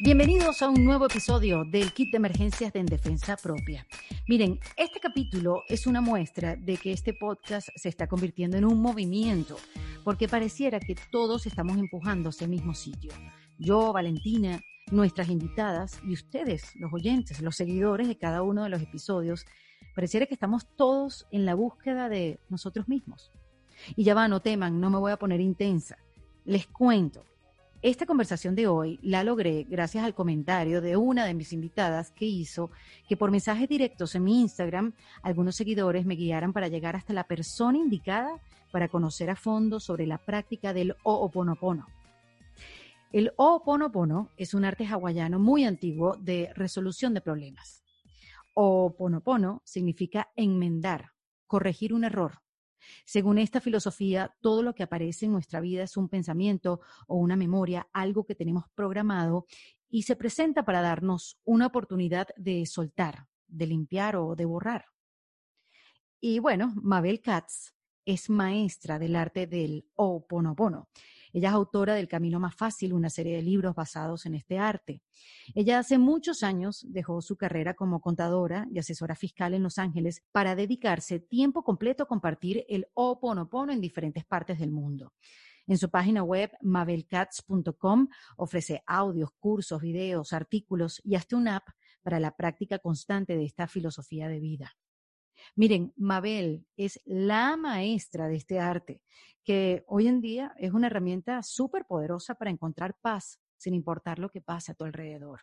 Bienvenidos a un nuevo episodio del kit de emergencias de En Defensa Propia. Miren, este capítulo es una muestra de que este podcast se está convirtiendo en un movimiento, porque pareciera que todos estamos empujando hacia el mismo sitio. Yo, Valentina, nuestras invitadas y ustedes, los oyentes, los seguidores de cada uno de los episodios, pareciera que estamos todos en la búsqueda de nosotros mismos. Y ya va, no teman, no me voy a poner intensa. Les cuento, esta conversación de hoy la logré gracias al comentario de una de mis invitadas que hizo que por mensajes directos en mi Instagram algunos seguidores me guiaran para llegar hasta la persona indicada para conocer a fondo sobre la práctica del Ho'oponopono. El Ho'oponopono es un arte hawaiano muy antiguo de resolución de problemas. Ho'oponopono significa enmendar, corregir un error, según esta filosofía, todo lo que aparece en nuestra vida es un pensamiento o una memoria, algo que tenemos programado y se presenta para darnos una oportunidad de soltar, de limpiar o de borrar. Y bueno, Mabel Katz es maestra del arte del Ho'oponopono. Ella es autora del Camino Más Fácil, una serie de libros basados en este arte. Ella hace muchos años dejó su carrera como contadora y asesora fiscal en Los Ángeles para dedicarse tiempo completo a compartir el Ho'oponopono en diferentes partes del mundo. En su página web, mabelcats.com, ofrece audios, cursos, videos, artículos y hasta una app para la práctica constante de esta filosofía de vida. Miren, Mabel es la maestra de este arte, que hoy en día es una herramienta súper poderosa para encontrar paz sin importar lo que pase a tu alrededor.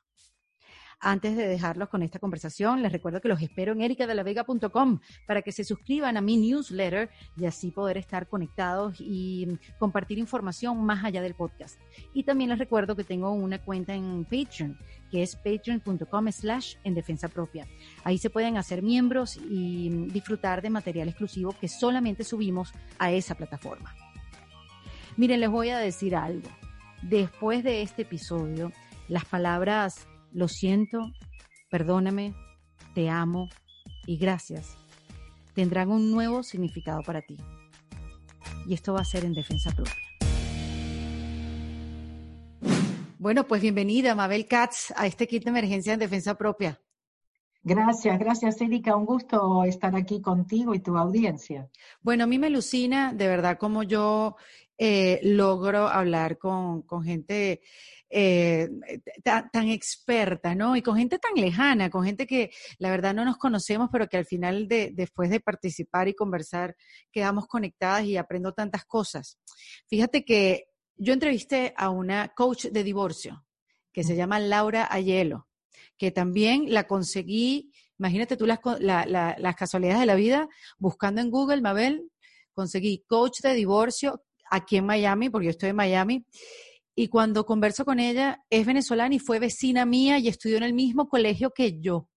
Antes de dejarlos con esta conversación, les recuerdo que los espero en ericadelavega.com para que se suscriban a mi newsletter y así poder estar conectados y compartir información más allá del podcast. Y también les recuerdo que tengo una cuenta en Patreon, que es patreon.com slash en defensa propia. Ahí se pueden hacer miembros y disfrutar de material exclusivo que solamente subimos a esa plataforma. Miren, les voy a decir algo. Después de este episodio, las palabras lo siento, perdóname, te amo y gracias tendrán un nuevo significado para ti. Y esto va a ser en defensa propia. Bueno, pues bienvenida, Mabel Katz, a este kit de emergencia en defensa propia. Gracias, gracias Erika, un gusto estar aquí contigo y tu audiencia. Bueno, a mí me alucina de verdad como yo eh, logro hablar con, con gente eh, tan, experta, ¿no? Y con gente tan lejana, con gente que la verdad no nos conocemos, pero que al final, de, después de participar y conversar, quedamos conectadas y aprendo tantas cosas. Fíjate que yo entrevisté a una coach de divorcio que se llama Laura Ayelo, que también la conseguí, imagínate tú las, las casualidades de la vida, buscando en Google, Mabel, conseguí coach de divorcio aquí en Miami, porque yo estoy en Miami, y cuando converso con ella, es venezolana y fue vecina mía y estudió en el mismo colegio que yo.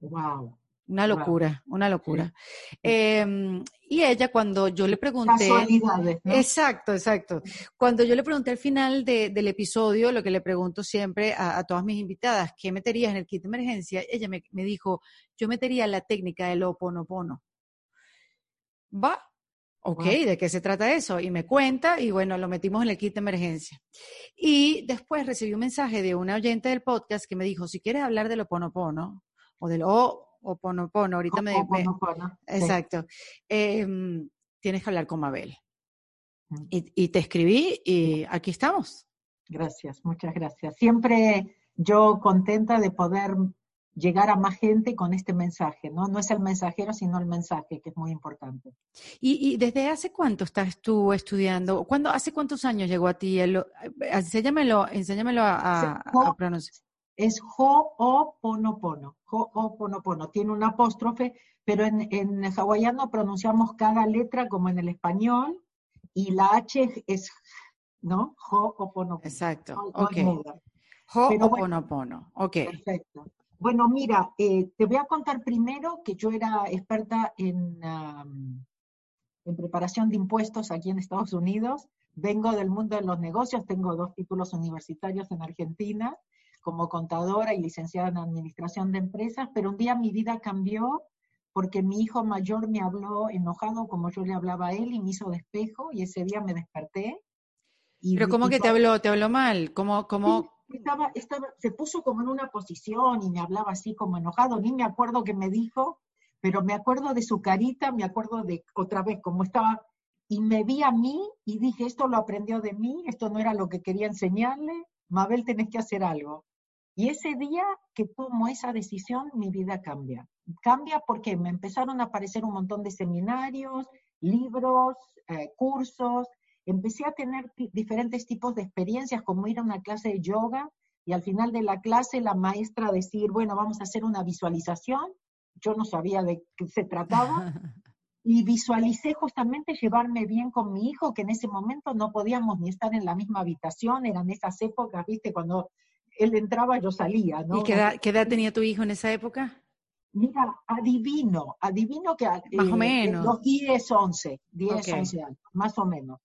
Wow. Una locura, una locura. Em, y ella cuando yo le pregunté... Casualidades, Exacto, exacto. Cuando yo le pregunté al final del episodio, lo que le pregunto siempre a, todas mis invitadas, ¿qué meterías en el kit de emergencia? Ella me, me dijo, yo metería la técnica del oponopono. Va, Ok, ¿de qué se trata eso? Y me cuenta y bueno, lo metimos en el kit de emergencia. Y después recibí un mensaje de una oyente del podcast que me dijo, si quieres hablar del oponopono o del o, oponopono, ahorita me... exacto. Em, tienes que hablar con Mabel. Y, y te escribí y aquí estamos. Gracias, muchas gracias. Siempre yo contenta de poder llegar a más gente con este mensaje, ¿no? No es el mensajero, sino el mensaje, que es muy importante. ¿Y, desde hace cuánto estás tú estudiando? ¿Cuándo, ¿Hace cuántos años llegó a ti? El, enséñamelo, enséñamelo a, pronunciar. Es Ho'oponopono, Ho'oponopono. Tiene un apóstrofe, pero en, en hawaiano pronunciamos cada letra como en el español, y la H es, ¿no? Ho'oponopono. Exacto, ok. Ho'oponopono, ok. Perfecto. Bueno, mira, eh, te voy a contar primero que yo era experta en, en preparación de impuestos aquí en Estados Unidos. Vengo del mundo de los negocios, tengo dos títulos universitarios en Argentina como contadora y licenciada en administración de empresas, pero un día mi vida cambió porque mi hijo mayor me habló enojado como yo le hablaba a él y me hizo despejo y ese día me desperté. ¿Pero cómo que te habló? ¿Te habló mal? ¿Cómo, cómo, estaba, se puso como en una posición y me hablaba así como enojado, ni me acuerdo qué me dijo, pero me acuerdo de su carita, me acuerdo de otra vez cómo estaba, y me vi a mí y dije, esto lo aprendió de mí, esto no era lo que quería enseñarle, Mabel, tenés que hacer algo. Y ese día que tomo esa decisión, mi vida cambia. Cambia porque me empezaron a aparecer un montón de seminarios, libros, eh, cursos, empecé a tener diferentes tipos de experiencias, como ir a una clase de yoga y al final de la clase la maestra decir, bueno, vamos a hacer una visualización. Yo no sabía de qué se trataba. y visualicé justamente llevarme bien con mi hijo, que en ese momento no podíamos ni estar en la misma habitación, eran esas épocas, viste, cuando él entraba, yo salía, ¿no? ¿Y qué edad, tenía tu hijo en esa época? Mira, adivino, adivino que... Más o eh, menos. Los 10, 11, 10, 11 años, más o menos.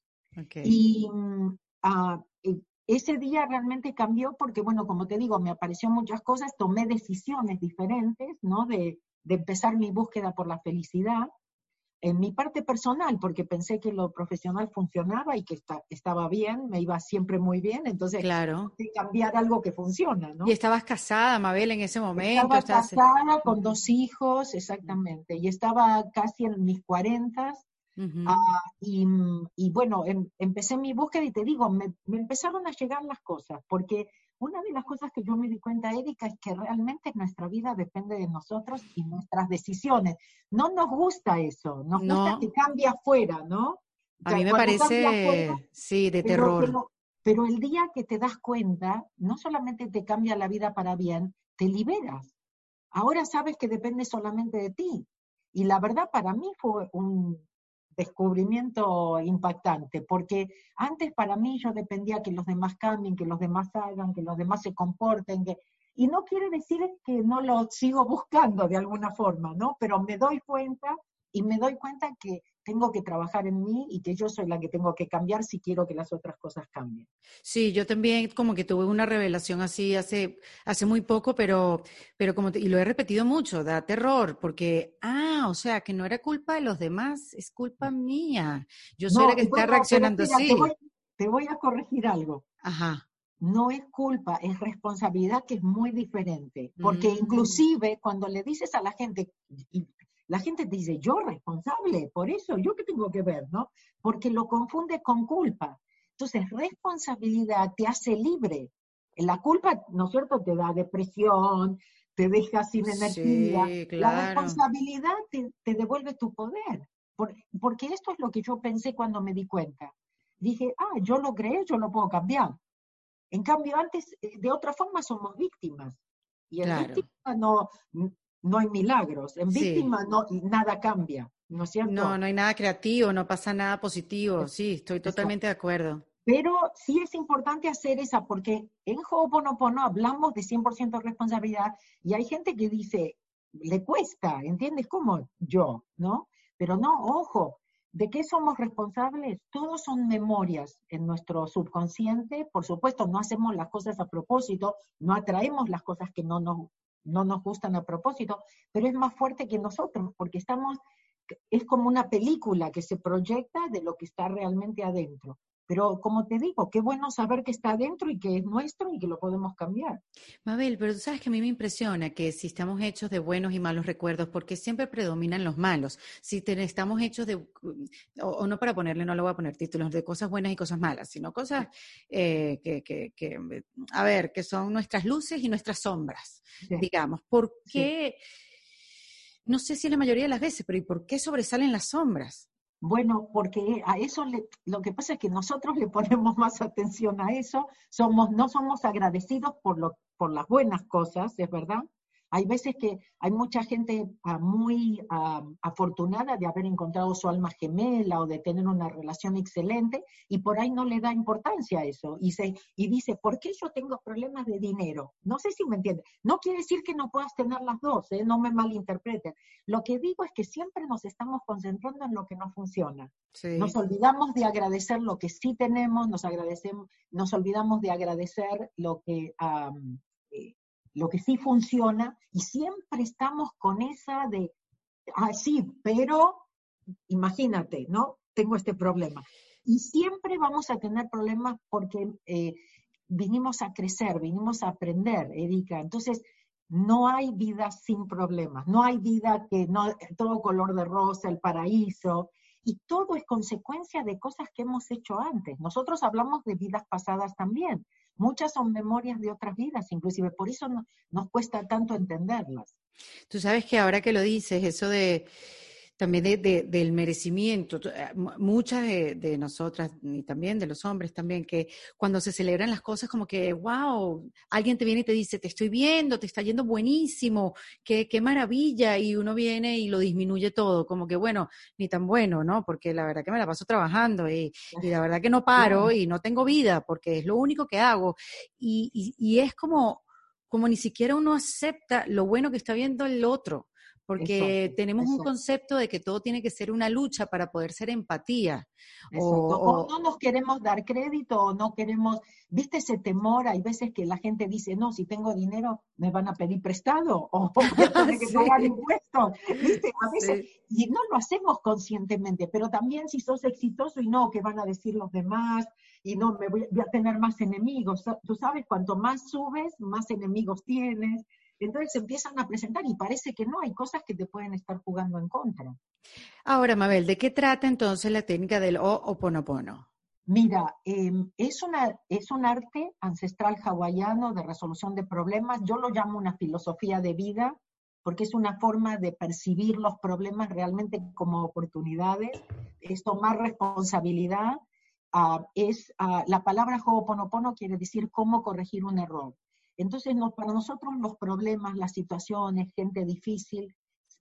Y mm, ah, e, ese día realmente cambió porque, bueno, como te digo, me apareció muchas cosas, tomé decisiones diferentes, ¿no? De, de empezar mi búsqueda por la felicidad en mi parte personal, porque pensé que lo profesional funcionaba y que estaba bien, me iba siempre muy bien, entonces claro. cambiar algo que funciona, ¿no? Y estabas casada, Mabel, en ese momento. Estaba casada con dos hijos, exactamente, y estaba casi en mis cuarentas, Ah, y, bueno, em, empecé mi búsqueda y te digo, me, empezaron a llegar las cosas, porque una de las cosas que yo me di cuenta, Erika, es que realmente nuestra vida depende de nosotros y nuestras decisiones. No nos gusta eso, nos gusta que cambie afuera, ¿no? A mí me parece, sí, de terror. pero el día que te das cuenta, no solamente te cambia la vida para bien, te liberas. Ahora sabes que depende solamente de ti. Y la verdad para mí fue un, descubrimiento impactante, porque antes para mí yo dependía que los demás cambien, que los demás hagan, que los demás se comporten, que... y no quiere decir que no lo sigo buscando de alguna forma, ¿no? Pero me doy cuenta y me doy cuenta que tengo que trabajar en mí y que yo soy la que tengo que cambiar si quiero que las otras cosas cambien. Sí, yo también como que tuve una revelación así hace, hace muy poco, pero, pero como, y lo he repetido mucho, da terror, porque, ah, o sea, que no era culpa de los demás, es culpa mía. Yo soy la que está reaccionando así. Te voy, a corregir algo. Ajá no es culpa, es responsabilidad que es muy diferente. Porque mm. inclusive cuando le dices a la gente, la gente te dice, yo responsable, por eso, yo qué tengo que ver, ¿no? Porque lo confunde con culpa. Entonces, responsabilidad te hace libre. La culpa, ¿no es cierto?, te da depresión, te deja sin energía. La responsabilidad te, devuelve tu poder. porque esto es lo que yo pensé cuando me di cuenta. Dije, ah, yo lo creo, yo lo puedo cambiar. En cambio, antes, eh, de otra forma, somos víctimas. Y el víctima no, no hay milagros. En víctima no, nada cambia, ¿no es cierto? No, no hay nada creativo, no pasa nada positivo. Sí, estoy totalmente de acuerdo. Pero sí es importante hacer esa, porque en Ho'oponopono hablamos de 100% responsabilidad y hay gente que dice, le cuesta, ¿entiendes? Como yo, ¿no? Pero no, ojo, ¿de qué somos responsables? Todos son memorias en nuestro subconsciente. Por supuesto, no hacemos las cosas a propósito, no atraemos las cosas que no nos no nos gustan a propósito, pero es más fuerte que nosotros, porque estamos, es como una película que se proyecta de lo que está realmente adentro. Pero como te digo, qué bueno saber que está adentro y que es nuestro y que lo podemos cambiar. Mabel, pero tú sabes que a mí me impresiona que si estamos hechos de buenos y malos recuerdos, porque siempre predominan los malos. Si estamos hechos de, o, no para ponerle, no le voy a poner títulos, de cosas buenas y cosas malas, sino cosas eh, que, a ver, que son nuestras luces y nuestras sombras, digamos. ¿Por qué? No sé si la mayoría de las veces, pero ¿y por qué sobresalen las sombras? Bueno, porque a eso lo que pasa es que nosotros le ponemos más atención a eso, somos, no somos agradecidos por, lo, por las buenas cosas, es verdad, hay veces que hay mucha gente ah, muy ah, afortunada de haber encontrado su alma gemela o de tener una relación excelente y por ahí no le da importancia a eso y, se, y dice, ¿por qué yo tengo problemas de dinero? No sé si me entiende. No quiere decir que no puedas tener las dos, ¿eh? no me malinterpreten. Lo que digo es que siempre nos estamos concentrando en lo que no funciona. Nos olvidamos de agradecer lo que sí tenemos, nos, agradecemos, nos olvidamos de agradecer lo que... Eh, lo que sí funciona, y siempre estamos con esa de, ah, sí, pero imagínate, ¿no? Tengo este problema. Y siempre vamos a tener problemas porque eh, vinimos a crecer, vinimos a aprender, Erika. Entonces, no hay vida sin problemas, no hay vida que no, todo color de rosa, el paraíso, y todo es consecuencia de cosas que hemos hecho antes. Nosotros hablamos de vidas pasadas también, muchas son memorias de otras vidas, inclusive por eso nos cuesta tanto entenderlas. Tú sabes que ahora que lo dices, eso de también de, del merecimiento. Eh, muchas de, nosotras, y también de los hombres también, que cuando se celebran las cosas como que, wow, alguien te viene y te dice, te estoy viendo, te está yendo buenísimo, qué, qué maravilla, y uno viene y lo disminuye todo, como que, bueno, ni tan bueno, ¿no? Porque la verdad que me la paso trabajando y, y la verdad que no paro y no tengo vida, porque es lo único que hago. Y, y, y es como, como ni siquiera uno acepta lo bueno que está viendo el otro porque tenemos un concepto de que todo tiene que ser una lucha para poder ser empatía. O, no nos queremos dar crédito o no queremos, viste ese temor, hay veces que la gente dice, no, si tengo dinero me van a pedir prestado o voy a tener que pagar impuestos, ¿viste? A veces, y no lo hacemos conscientemente, pero también si sos exitoso y no, que van a decir los demás, y no, me voy a tener más enemigos. Tú sabes, cuanto más subes, más enemigos tienes. Entonces se empiezan a presentar y parece que no, hay cosas que te pueden estar jugando en contra. Ahora, Mabel, ¿de qué trata entonces la técnica del Ho'oponopono? Mira, em, es, una, es un arte ancestral hawaiano de resolución de problemas. Yo lo llamo una filosofía de vida porque es una forma de percibir los problemas realmente como oportunidades, es tomar responsabilidad. Ah, es, ah, la palabra Ho'oponopono quiere decir cómo corregir un error. Entonces, para nosotros los problemas, las situaciones, gente difícil,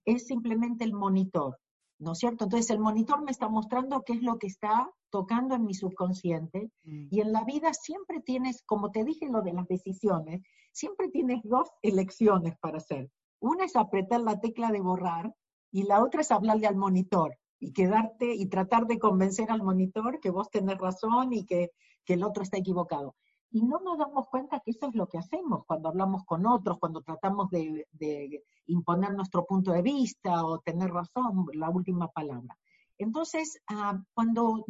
es simplemente el monitor, ¿no es cierto? Entonces, el monitor me está mostrando qué es lo que está tocando en mi subconsciente mm. y en la vida siempre tienes, como te dije lo de las decisiones, siempre tienes dos elecciones para hacer. Una es apretar la tecla de borrar y la otra es hablarle al monitor y quedarte y tratar de convencer al monitor que vos tenés razón y que, que el otro está equivocado. Y no nos damos cuenta que eso es lo que hacemos cuando hablamos con otros, cuando tratamos de, imponer nuestro punto de vista o tener razón, la última palabra. Entonces, ah, cuando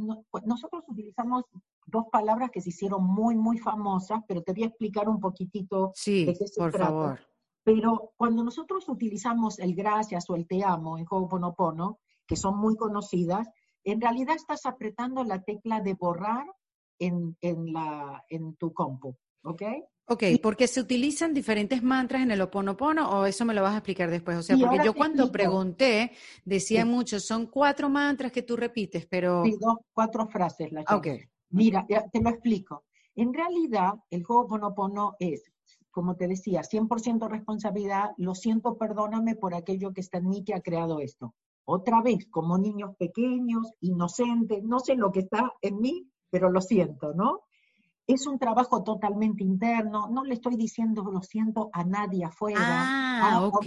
nosotros utilizamos dos palabras que se hicieron muy, muy famosas, pero te voy a explicar un poquitito sí, de qué se por Favor. Pero cuando nosotros utilizamos el gracias o el te amo en Ho'oponopono, que son muy conocidas, en realidad estás apretando la tecla de borrar en, en, la, en tu compu, ¿ok? Ok, porque se utilizan diferentes mantras en el Oponopono o eso me lo vas a explicar después. O sea, porque yo cuando pregunté decía mucho, son cuatro mantras que tú repites, pero... Sí, dos, cuatro frases. La ok. Mira, te lo explico. En realidad, el juego Oponopono es, como te decía, 100% responsabilidad, lo siento, perdóname por aquello que está en mí que ha creado esto. Otra vez, como niños pequeños, inocentes, no sé lo que está en mí, pero lo siento, ¿no? Es un trabajo totalmente interno, no le estoy diciendo lo siento a nadie afuera. Ah, ah ok.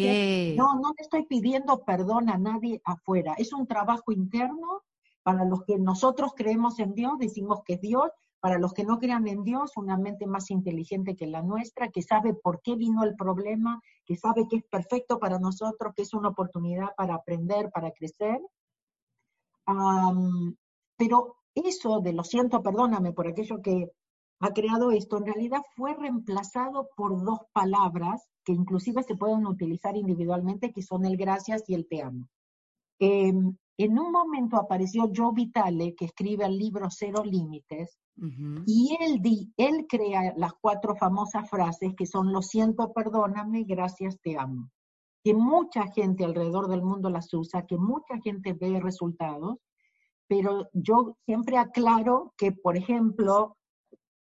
No, no le estoy pidiendo perdón a nadie afuera. Es un trabajo interno para los que nosotros creemos en Dios, decimos que es Dios, para los que no crean en Dios, una mente más inteligente que la nuestra, que sabe por qué vino el problema, que sabe que es perfecto para nosotros, que es una oportunidad para aprender, para crecer. pero eso de lo siento, perdóname por aquello que ha creado esto, en realidad fue reemplazado por dos palabras que inclusive se pueden utilizar individualmente, que son el gracias y el te amo. Em, en un momento apareció Joe Vitale, que escribe el libro Cero Límites, y él, di, él crea las cuatro famosas frases que son lo siento, perdóname, gracias, te amo. Que mucha gente alrededor del mundo las usa, que mucha gente ve resultados, pero yo siempre aclaro que, por ejemplo,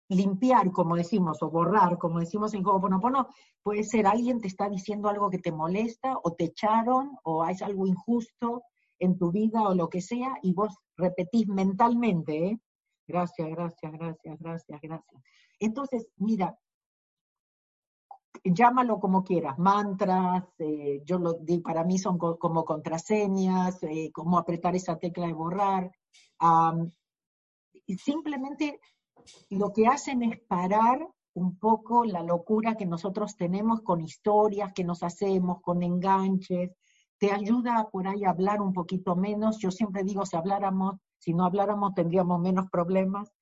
limpiar, como decimos, o borrar, como decimos en Ho'oponopono, puede ser alguien te está diciendo algo que te molesta, o te echaron, o hay algo injusto en tu vida, o lo que sea, y vos repetís mentalmente, ¿eh? Gracias, gracias, gracias, gracias, gracias. Entonces, mira, llámalo como quieras, mantras, eh, yo lo di, para mí son como contraseñas, eh, como apretar esa tecla de borrar. y simplemente lo que hacen es parar un poco la locura que nosotros tenemos con historias que nos hacemos, con enganches, te ayuda por ahí a hablar un poquito menos. Yo siempre digo, si habláramos, si no habláramos tendríamos menos problemas.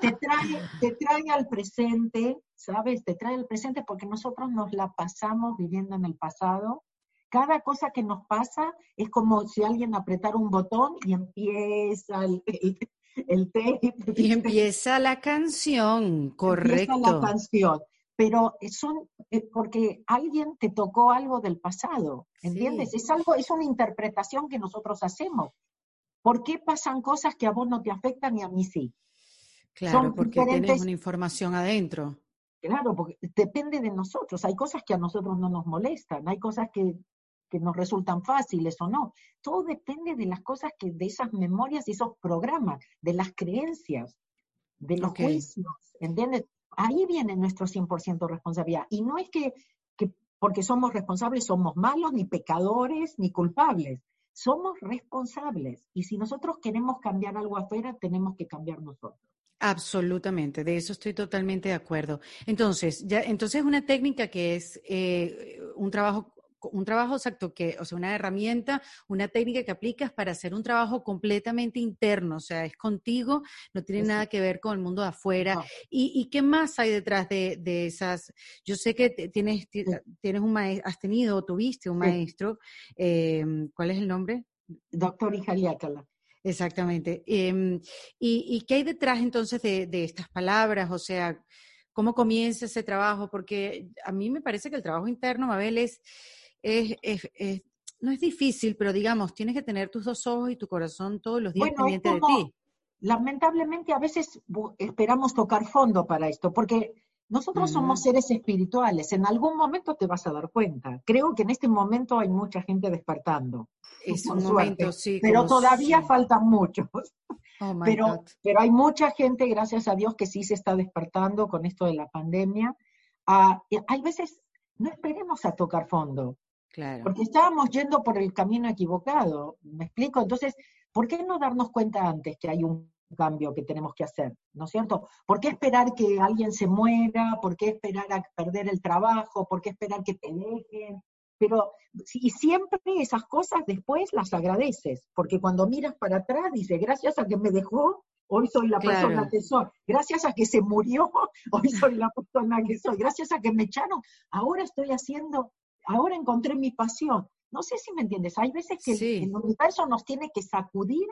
Te, trae, te trae al presente, ¿sabes? Te trae al presente porque nosotros nos la pasamos viviendo en el pasado. Cada cosa que nos pasa es como si alguien apretara un botón y empieza el, el, Y empieza la canción, correcto. Empieza la canción pero son eh, porque alguien te tocó algo del pasado, ¿entiendes? Es algo, es una interpretación que nosotros hacemos. ¿Por qué pasan cosas que a vos no te afectan y a mí sí? Claro, porque tienes una información adentro. Claro, porque depende de nosotros. Hay cosas que a nosotros no nos molestan, hay cosas que, que nos resultan fáciles o no. Todo depende de las cosas que, de esas memorias y esos programas, de las creencias, de los juicios, ¿entiendes? Ahí viene nuestro 100% responsabilidad. Y no es que, que porque somos responsables somos malos, ni pecadores, ni culpables somos responsables y si nosotros queremos cambiar algo afuera, tenemos que cambiar nosotros. Absolutamente, de eso estoy totalmente de acuerdo. Entonces, ya, entonces una técnica que es eh, un trabajo un trabajo exacto que, o sea, una herramienta, una técnica que aplicas para hacer un trabajo completamente interno, o sea, es contigo, no tiene nada que ver con el mundo de afuera. ¿Y, qué más hay detrás de, esas? Yo sé que tienes, tienes un maestro, has tenido o tuviste un maestro, em, ¿cuál es el nombre? Doctor Ijaliácala. Exactamente. Em, y, qué hay detrás entonces de, de estas palabras? O sea, ¿cómo comienza ese trabajo? Porque a mí me parece que el trabajo interno, Mabel, es es, no es difícil, pero digamos, tienes que tener tus dos ojos y tu corazón todos los días pendientes de ti. Lamentablemente a veces esperamos tocar fondo para esto, porque nosotros somos seres espirituales, en algún momento te vas a dar cuenta. Creo que en este momento hay mucha gente despertando. Es un momento, sí. Pero todavía faltan muchos. Oh pero, pero hay mucha gente, gracias a Dios, que sí se está despertando con esto de la pandemia. Ah, hay veces, no esperemos a tocar fondo. Porque estábamos yendo por el camino equivocado, ¿me explico? Entonces, ¿por qué no darnos cuenta antes que hay un cambio que tenemos que hacer? ¿No es cierto? ¿Por qué esperar que alguien se muera? ¿Por qué esperar a perder el trabajo? ¿Por qué esperar que te dejen? Pero, y siempre esas cosas después las agradeces, porque cuando miras para atrás dices, gracias a que me dejó, hoy soy la persona que soy. Gracias a que se murió, hoy soy la persona que soy. Gracias a que me echaron, ahora estoy haciendo ahora encontré mi pasión. No sé si me entiendes, hay veces que el, universo nos tiene que sacudir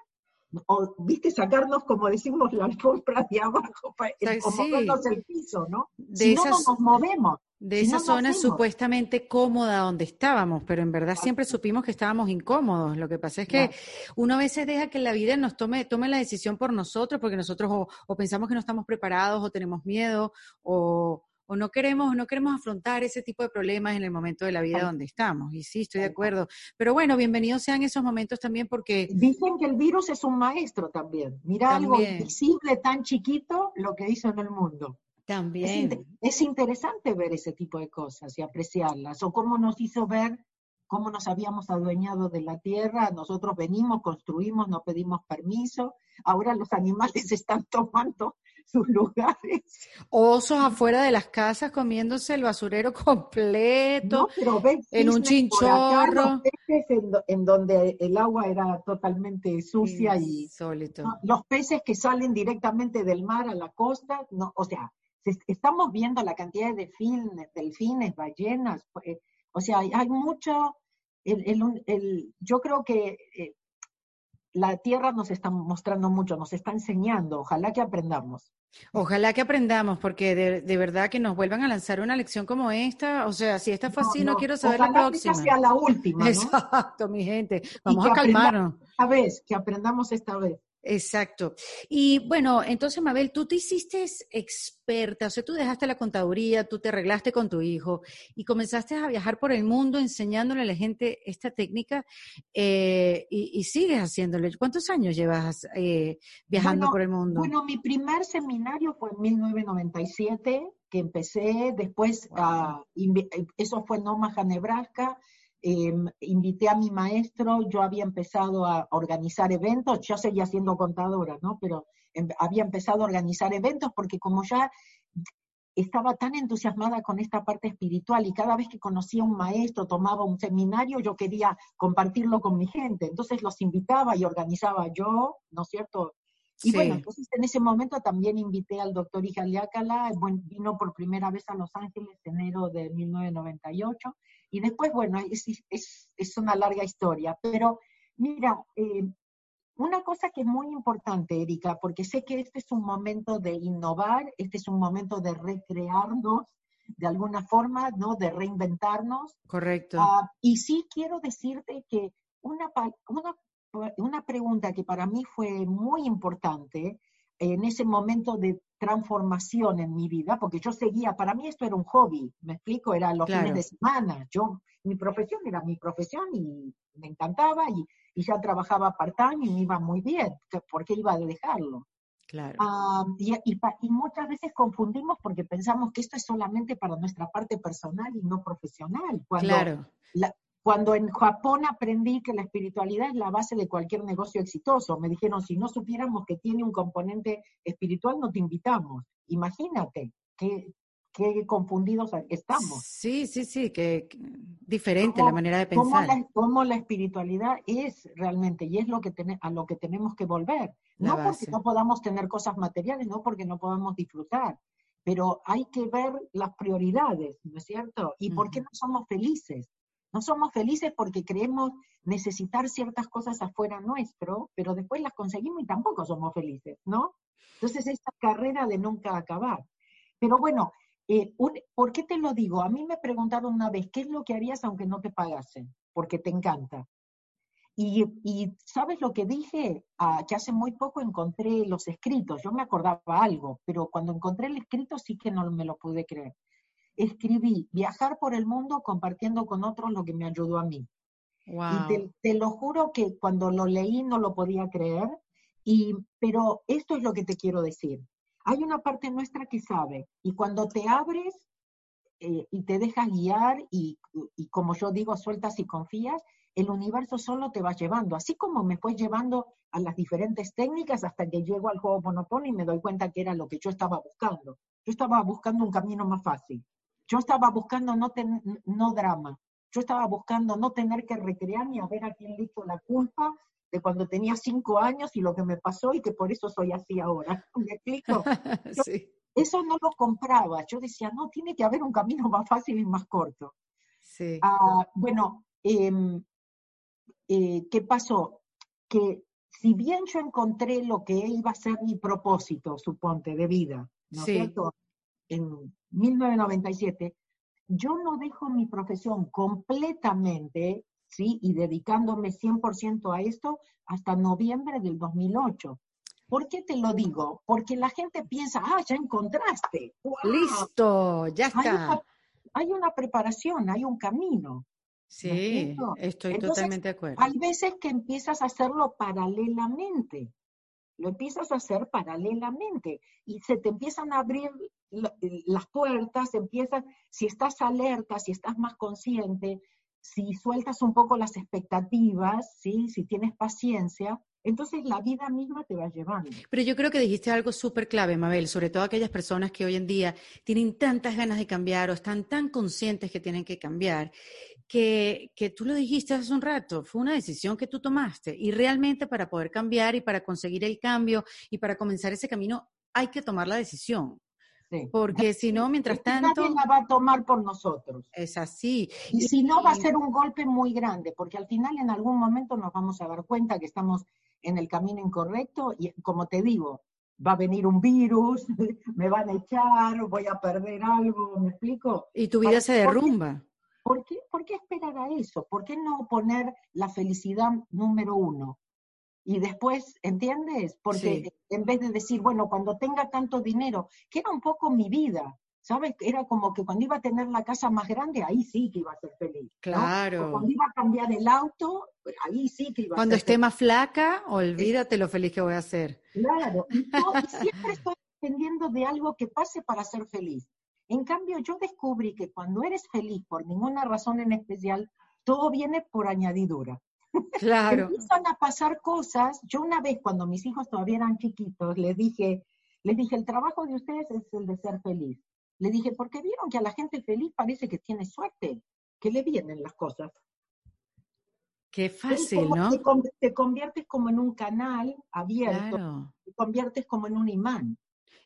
o, viste, sacarnos, como decimos, la alfombra de abajo, como sí. el piso, ¿no? si no, nos movemos. De esa zona supuestamente cómoda donde estábamos, pero en verdad siempre supimos que estábamos incómodos. Lo que pasa es que uno a veces deja que la vida nos tome, tome la decisión por nosotros, porque nosotros o pensamos que no estamos preparados, o tenemos miedo, o, o no queremos, no queremos afrontar ese tipo de problemas en el momento de la vida donde estamos. Y sí, estoy de acuerdo. Pero bueno, bienvenidos sean esos momentos también porque... Dicen que el virus es un maestro también. Mira algo invisible, tan chiquito, lo que hizo en el mundo. También. Es, interesante ver ese tipo de cosas y apreciarlas. O cómo nos hizo ver cómo nos habíamos adueñado de la tierra, nosotros venimos, construimos, no pedimos permiso, ahora los animales están tomando sus lugares. Osos afuera de las casas comiéndose el basurero completo, en un chinchorro. en, donde el agua era totalmente sucia y los peces que salen directamente del mar a la costa, no, o sea, estamos viendo la cantidad de delfines, delfines ballenas, pues, o sea, hay, mucho, el, yo creo que eh, la Tierra nos está mostrando mucho, nos está enseñando, ojalá que aprendamos. Ojalá que aprendamos, porque de, verdad que nos vuelvan a lanzar una lección como esta, o sea, si esta fue así, no, quiero saber la próxima. Que sea la última. Exacto, mi gente, vamos a calmarnos. Esta vez, que aprendamos esta vez. Exacto. Y bueno, entonces, Mabel, tú te hiciste experta, o sea, tú dejaste la contaduría, tú te arreglaste con tu hijo y comenzaste a viajar por el mundo enseñándole a la gente esta técnica eh, y, sigues haciéndole. ¿Cuántos años llevas eh, viajando por el mundo? Bueno, mi primer seminario fue en 1997, que empecé, después, ah, eso fue en Omaha, Nebraska, Em, invité a mi maestro, yo había empezado a organizar eventos, yo seguía siendo contadora, ¿no? Pero em, había empezado a organizar eventos porque como ya estaba tan entusiasmada con esta parte espiritual y cada vez que conocía a un maestro, tomaba un seminario, yo quería compartirlo con mi gente. Entonces los invitaba y organizaba yo, ¿no es cierto? Y bueno, entonces en ese momento también invité al doctor Ijaliácala, bueno, vino por primera vez a Los Ángeles en enero de 1998, y después, bueno, es, es, es una larga historia, pero mira, eh, una cosa que es muy importante, Erika, porque sé que este es un momento de innovar, este es un momento de recrearnos de alguna forma, ¿no? De reinventarnos. Correcto. Ah, y sí quiero decirte que una, una una pregunta que para mí fue muy importante en ese momento de transformación en mi vida, porque yo seguía, para mí esto era un hobby, me explico, era los fines de semana, yo, mi profesión era mi profesión y me encantaba y, ya trabajaba part-time y me iba muy bien, ¿por qué iba a dejarlo? Claro. Ah, y, y, muchas veces confundimos porque pensamos que esto es solamente para nuestra parte personal y no profesional. Cuando claro. La, cuando en Japón aprendí que la espiritualidad es la base de cualquier negocio exitoso, me dijeron, si no supiéramos que tiene un componente espiritual, no te invitamos. Imagínate qué, qué confundidos estamos. Sí, sí, sí, que, diferente la manera de pensar. Cómo la, espiritualidad es realmente, y es lo que a lo que tenemos que volver. no porque no podamos tener cosas materiales, no porque no podamos disfrutar, pero hay que ver las prioridades, ¿no es cierto? ¿Y por qué no somos felices? No somos felices porque creemos necesitar ciertas cosas afuera nuestro, pero después las conseguimos y tampoco somos felices, ¿no? Entonces, esta carrera de nunca acabar. Pero bueno, eh, ¿por qué te lo digo? A mí me preguntaron una vez, ¿qué es lo que harías aunque no te pagasen? Porque te encanta. Y, ¿sabes lo que dije? Ah, que hace muy poco encontré los escritos. Yo me acordaba algo, pero cuando encontré el escrito sí que no me lo pude creer escribí viajar por el mundo compartiendo con otros lo que me ayudó a mí. Y te, lo juro que cuando lo leí no lo podía creer, y, pero esto es lo que te quiero decir. Hay una parte nuestra que sabe, y cuando te abres eh, y te dejas guiar, y, y, como yo digo, sueltas y confías, el universo solo te va llevando, así como me fue llevando a las diferentes técnicas hasta que llego al juego Ponopono y me doy cuenta que era lo que yo estaba buscando. Yo estaba buscando un camino más fácil. Yo estaba buscando no, no drama, yo estaba buscando no tener que recrear ni a ver a quién le hizo la culpa de cuando tenía cinco años y lo que me pasó y que por eso soy así ahora. ¿Me explico? Eso no lo compraba. Yo decía, no, tiene que haber un camino más fácil y más corto. Sí. Ah, bueno, em, eh, ¿qué pasó? Que si bien yo encontré lo que iba a ser mi propósito, suponte, de vida, ¿no es cierto? En, 1997, yo no dejo mi profesión completamente, ¿sí? Y dedicándome 100% a esto hasta noviembre del 2008. ¿Por qué te lo digo? Porque la gente piensa, ah, ya encontraste. Listo, ya está. Hay una, preparación, hay un camino. Sí, estoy totalmente de acuerdo. Hay veces que empiezas a hacerlo paralelamente lo empiezas a hacer paralelamente y se te empiezan a abrir las puertas, empiezas, si estás alerta, si estás más consciente, si sueltas un poco las expectativas, ¿sí? si tienes paciencia, entonces la vida misma te va llevando. Pero yo creo que dijiste algo súper clave, Mabel, sobre todo aquellas personas que hoy en día tienen tantas ganas de cambiar o están tan conscientes que tienen que cambiar, que, que tú lo dijiste hace un rato, fue una decisión que tú tomaste y realmente para poder cambiar y para conseguir el cambio y para comenzar ese camino hay que tomar la decisión. Porque si no, mientras tanto... Nadie la va a tomar por nosotros. Es así. Y, si no, va a ser un golpe muy grande, porque al final en algún momento nos vamos a dar cuenta que estamos en el camino incorrecto y como te digo, va a venir un virus, me van a echar, voy a perder algo, ¿me explico? Y tu vida se derrumba. ¿Por qué, ¿Por qué esperar a eso? ¿Por qué no poner la felicidad número uno? Y después, ¿entiendes? Porque en vez de decir, bueno, cuando tenga tanto dinero, que era un poco mi vida, ¿sabes? Era como que cuando iba a tener la casa más grande, ahí sí que iba a ser feliz. Claro. Cuando iba a cambiar el auto, ahí sí que iba a Cuando esté más flaca, olvídate lo feliz que voy a ser. Claro. Y, siempre estoy dependiendo de algo que pase para ser feliz. En cambio, yo descubrí que cuando eres feliz por ninguna razón en especial, todo viene por añadidura. Claro. Empiezan a pasar cosas. Yo una vez, cuando mis hijos todavía eran chiquitos, les dije, les dije, el trabajo de ustedes es el de ser feliz. Le dije, porque vieron que a la gente feliz parece que tiene suerte, que le vienen las cosas. Qué fácil, ¿no? Te conviertes como en un canal abierto, Claro. te conviertes como en un imán.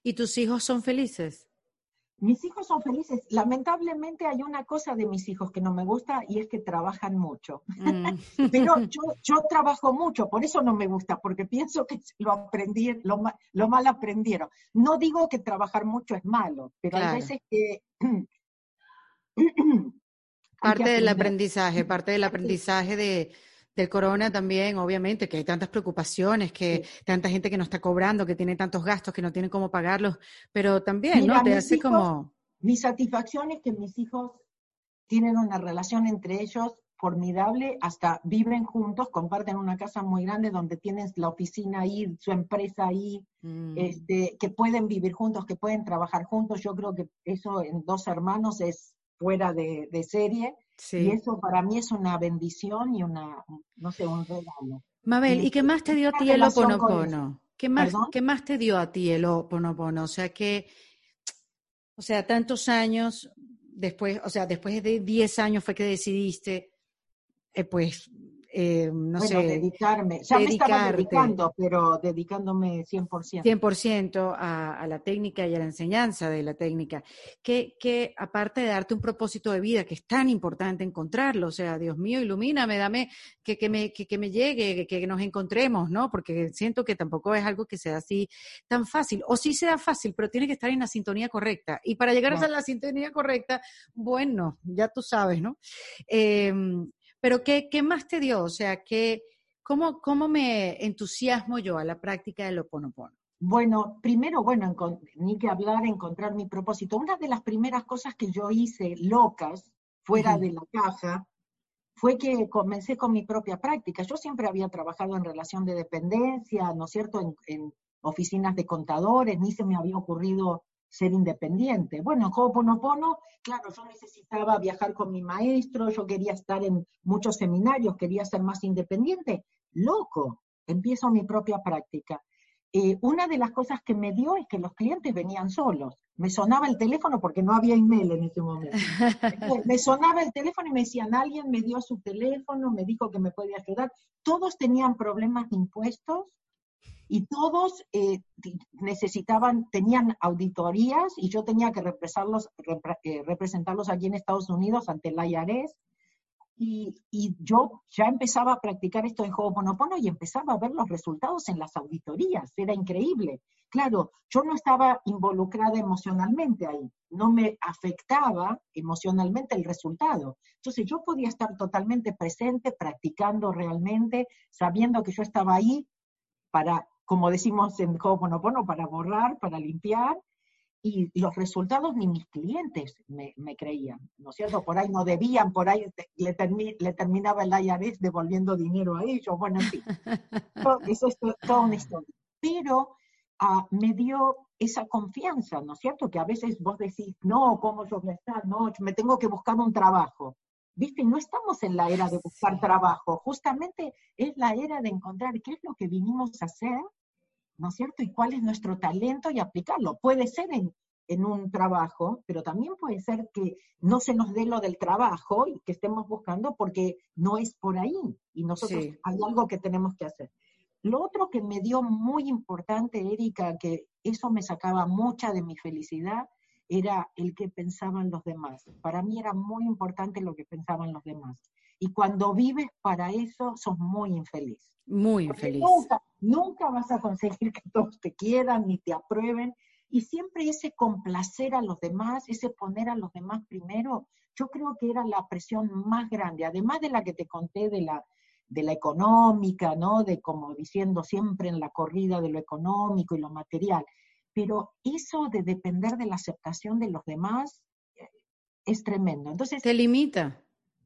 ¿Y tus hijos son felices? Mis hijos son felices. Lamentablemente hay una cosa de mis hijos que no me gusta y es que trabajan mucho. Mm. Pero yo, yo trabajo mucho, por eso no me gusta, porque pienso que lo aprendí, lo, ma- lo mal aprendieron. No digo que trabajar mucho es malo, pero Claro. hay veces que... Parte del aprendizaje, parte del aprendizaje de, del corona también, obviamente, que hay tantas preocupaciones, que tanta gente que no está cobrando, que tiene tantos gastos, que no tienen cómo pagarlos, pero también, Mira, ¿no? Te mis hace hijos- como... Mi satisfacción es que mis hijos tienen una relación entre ellos formidable, hasta viven juntos, comparten una casa muy grande donde tienen la oficina ahí, su empresa ahí, mm, este, que pueden vivir juntos, que pueden trabajar juntos. Yo creo que eso en dos hermanos es fuera de, de serie. Y eso para mí es una bendición y una, no sé, un regalo. Mabel, ¿y qué más te dio a ti el Oponopono? ¿Qué más, ¿Perdón? qué más te dio a ti el Oponopono? O sea, que, o sea, tantos años después, o sea, después de 10 años fue que decidiste, eh, pues, eh, no bueno, sé, dedicarme. Ya me estaba dedicarte. dedicando, pero dedicándome 100%. 100% a, a la técnica y a la enseñanza de la técnica, que, que aparte de darte un propósito de vida, que es tan importante encontrarlo, o sea, Dios mío, ilumíname, dame que, que, me, que, que me llegue, que, que nos encontremos, ¿no? Porque siento que tampoco es algo que sea así tan fácil, o sí sea fácil, pero tiene que estar en la sintonía correcta. Y para llegar a Claro. la sintonía correcta, bueno, ya tú sabes, ¿no? Em, pero ¿qué, ¿qué más te dio? O sea, ¿qué, cómo, ¿cómo me entusiasmo yo a la práctica del Ho Oponopono? Bueno, primero, bueno, ni que hablar, encontrar mi propósito. Una de las primeras cosas que yo hice locas, fuera de la caja, fue que comencé con mi propia práctica. Yo siempre había trabajado en relación de dependencia, ¿no es cierto?, en, en oficinas de contadores, ni se me había ocurrido ser independiente. Bueno, en Ho'oponopono, claro, yo necesitaba viajar con mi maestro, yo quería estar en muchos seminarios, quería ser más independiente. Loco, empiezo mi propia práctica. Eh, una de las cosas que me dio es que los clientes venían solos. Me sonaba el teléfono porque no había email en ese momento. Me sonaba el teléfono y me decían, alguien me dio su teléfono, me dijo que me puede ayudar. Todos tenían problemas de impuestos y todos eh, necesitaban, tenían auditorías y yo tenía que representarlos, repre- eh, representarlos aquí en Estados Unidos ante el IRS. Y, y yo ya empezaba a practicar esto en Ho'oponopono y empezaba a ver los resultados en las auditorías. Era increíble. Claro, yo no estaba involucrada emocionalmente ahí, no me afectaba emocionalmente el resultado. Entonces yo podía estar totalmente presente, practicando realmente, sabiendo que yo estaba ahí para, como decimos en Ho'oponopono, para borrar, para limpiar, y los resultados ni mis clientes me, me creían, ¿no es cierto? Por ahí no debían, por ahí te- le, termi- le terminaba el IRS devolviendo dinero a ellos, bueno, en fin. Todo- Eso es to- toda una historia. Pero ah, me dio esa confianza, ¿no es cierto? Que a veces vos decís, no, ¿cómo yo voy a estar? No, me tengo que buscar un trabajo. ¿Viste? No estamos en la era de buscar trabajo, justamente es la era de encontrar qué es lo que vinimos a hacer, ¿no es cierto? Y cuál es nuestro talento y aplicarlo. Puede ser en, en un trabajo, pero también puede ser que no se nos dé lo del trabajo y que estemos buscando porque no es por ahí y nosotros Sí. hay algo que tenemos que hacer. Lo otro que me dio muy importante, Erika, que eso me sacaba mucha de mi felicidad, era el que pensaban los demás. Para mí era muy importante lo que pensaban los demás. Y cuando vives para eso, sos muy infeliz. Muy Porque infeliz. Nunca, nunca vas a conseguir que todos te quieran ni te aprueben. Y siempre ese complacer a los demás, ese poner a los demás primero, yo creo que era la presión más grande, además de la que te conté de la, de la económica, ¿no? De como diciendo siempre en la corrida de lo económico y lo material. Pero eso de depender de la aceptación de los demás eh, es tremendo. Entonces, Te limita.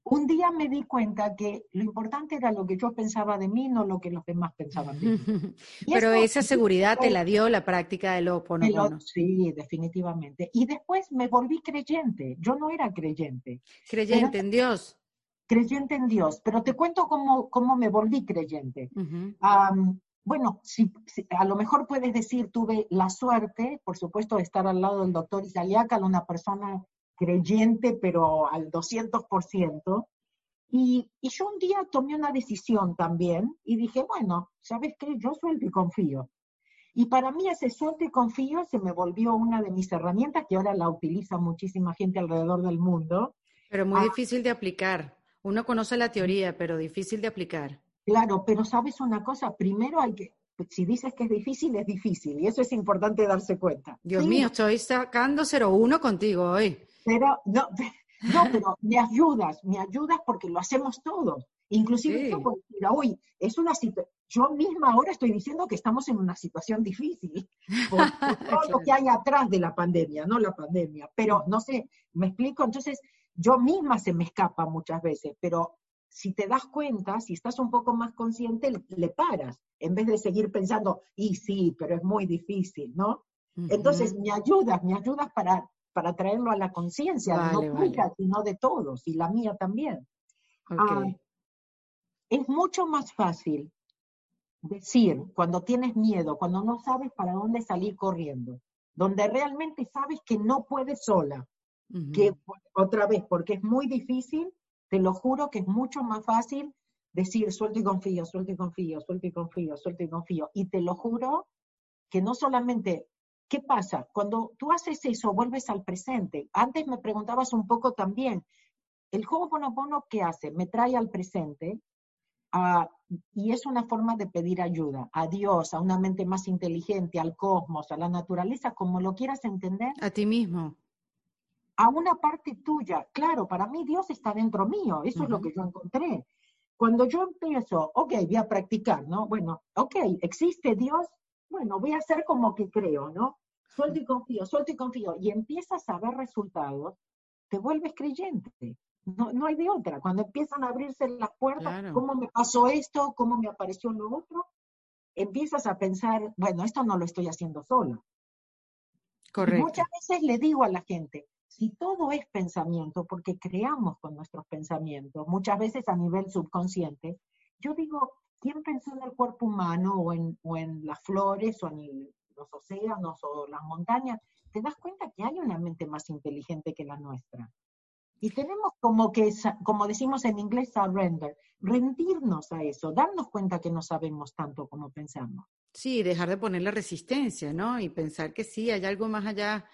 un día me di cuenta que lo importante era lo que yo pensaba de mí, no lo que los demás pensaban de mí. Y Pero eso- esa seguridad te la dio la práctica del Oponopono. sí, definitivamente. Y después me volví creyente. Yo no era creyente, Creyente en Dios. creyente en Dios, pero te cuento cómo, cómo me volví creyente. Ujú. Am, bueno, si, si- a lo mejor puedes decir, tuve la suerte, por supuesto, de estar al lado del doctor Isaliacal, una persona creyente, pero al 200%, Y, y, yo un día tomé una decisión también y dije, bueno, ¿sabes qué? Yo suelto y confío. Y para mí ese suelto y confío se me volvió una de mis herramientas que ahora la utiliza muchísima gente alrededor del mundo. Pero muy ah. difícil de aplicar. Uno conoce la teoría, pero difícil de aplicar. Claro, pero sabes una cosa, primero hay que, si dices que es difícil, es difícil, y eso es importante darse cuenta. Dios mío, estoy sacando 0-1 contigo hoy. Pero, no, no, pero me ayudas, me ayudas porque lo hacemos todos. Inclusive yo puedo decir, uy, es una yo misma ahora estoy diciendo que estamos en una situación difícil, por, todo lo que hay atrás de la pandemia, no la pandemia, pero no sé, me explico, entonces yo misma se me escapa muchas veces, pero si te das cuenta, si estás un poco más consciente, le, paras, en vez de seguir pensando, y sí, pero es muy difícil, ¿no? Entonces me ayudas, me ayudas para, para traerlo a la conciencia, no tuya, sino de todos, y la mía también. Ah, es mucho más fácil decir cuando tienes miedo, cuando no sabes para dónde salir corriendo, donde realmente sabes que no puedes sola, que otra vez, porque es muy difícil, te lo juro que es mucho más fácil decir suelto y confío, suelto y confío, suelto y confío, suelto y confío. Y te lo juro que no solamente, ¿qué pasa? Cuando tú haces eso, vuelves al presente. Antes me preguntabas un poco también, el juego Bono ¿qué hace? Me trae al presente y es una forma de pedir ayuda a Dios, a una mente más inteligente, al cosmos, a la naturaleza, como lo quieras entender. A ti mismo. A una parte tuya. Claro, para mí Dios está dentro mío, eso es lo que yo encontré. Cuando yo empiezo, ok, voy a practicar, ¿no? Bueno, ok, existe Dios, bueno, voy a hacer como que creo, ¿no? Suelto y confío, suelto y confío, y empiezas a ver resultados, te vuelves creyente. No, no hay de otra. Cuando empiezan a abrirse las puertas, ¿cómo me pasó esto? ¿Cómo me apareció lo otro? Empiezas a pensar, bueno, esto no lo estoy haciendo solo. Correcto. muchas veces le digo a la gente, si todo es pensamiento, porque creamos con nuestros pensamientos, muchas veces a nivel subconsciente, yo digo, ¿quién pensó en el cuerpo humano o en, las flores o en los océanos o las montañas? Te das cuenta que hay una mente más inteligente que la nuestra. Y tenemos como que, como decimos en inglés, surrender, rendirnos a eso, darnos cuenta que no sabemos tanto como pensamos. Sí, dejar de poner la resistencia, ¿no? Y pensar que sí, hay algo más allá,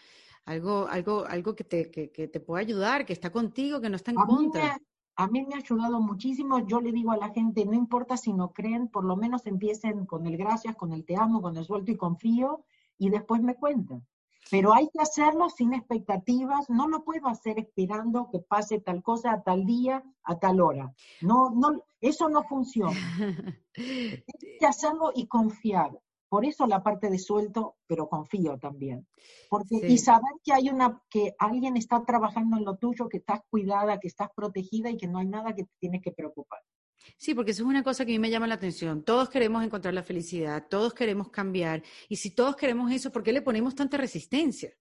algo, algo, algo que te, que, te puede ayudar, que está contigo, que no está en contra. a mí me ha ayudado muchísimo. Yo le digo a la gente, no importa si no creen, por lo menos empiecen con el gracias, con el te amo, con el suelto y confío, y después me cuentan. Pero hay que hacerlo sin expectativas, no lo puedo hacer esperando que pase tal cosa a tal día, a tal hora. No, no, eso no funciona. hay que hacerlo y confiar. Por eso la parte de suelto, pero confío también. Porque, Y saber que hay una, que alguien está trabajando en lo tuyo, que estás cuidada, que estás protegida y que no hay nada que te tienes que preocupar. Sí, porque eso es una cosa que a mí me llama la atención. Todos queremos encontrar la felicidad, todos queremos cambiar. Y si todos queremos eso, ¿por qué le ponemos tanta resistencia?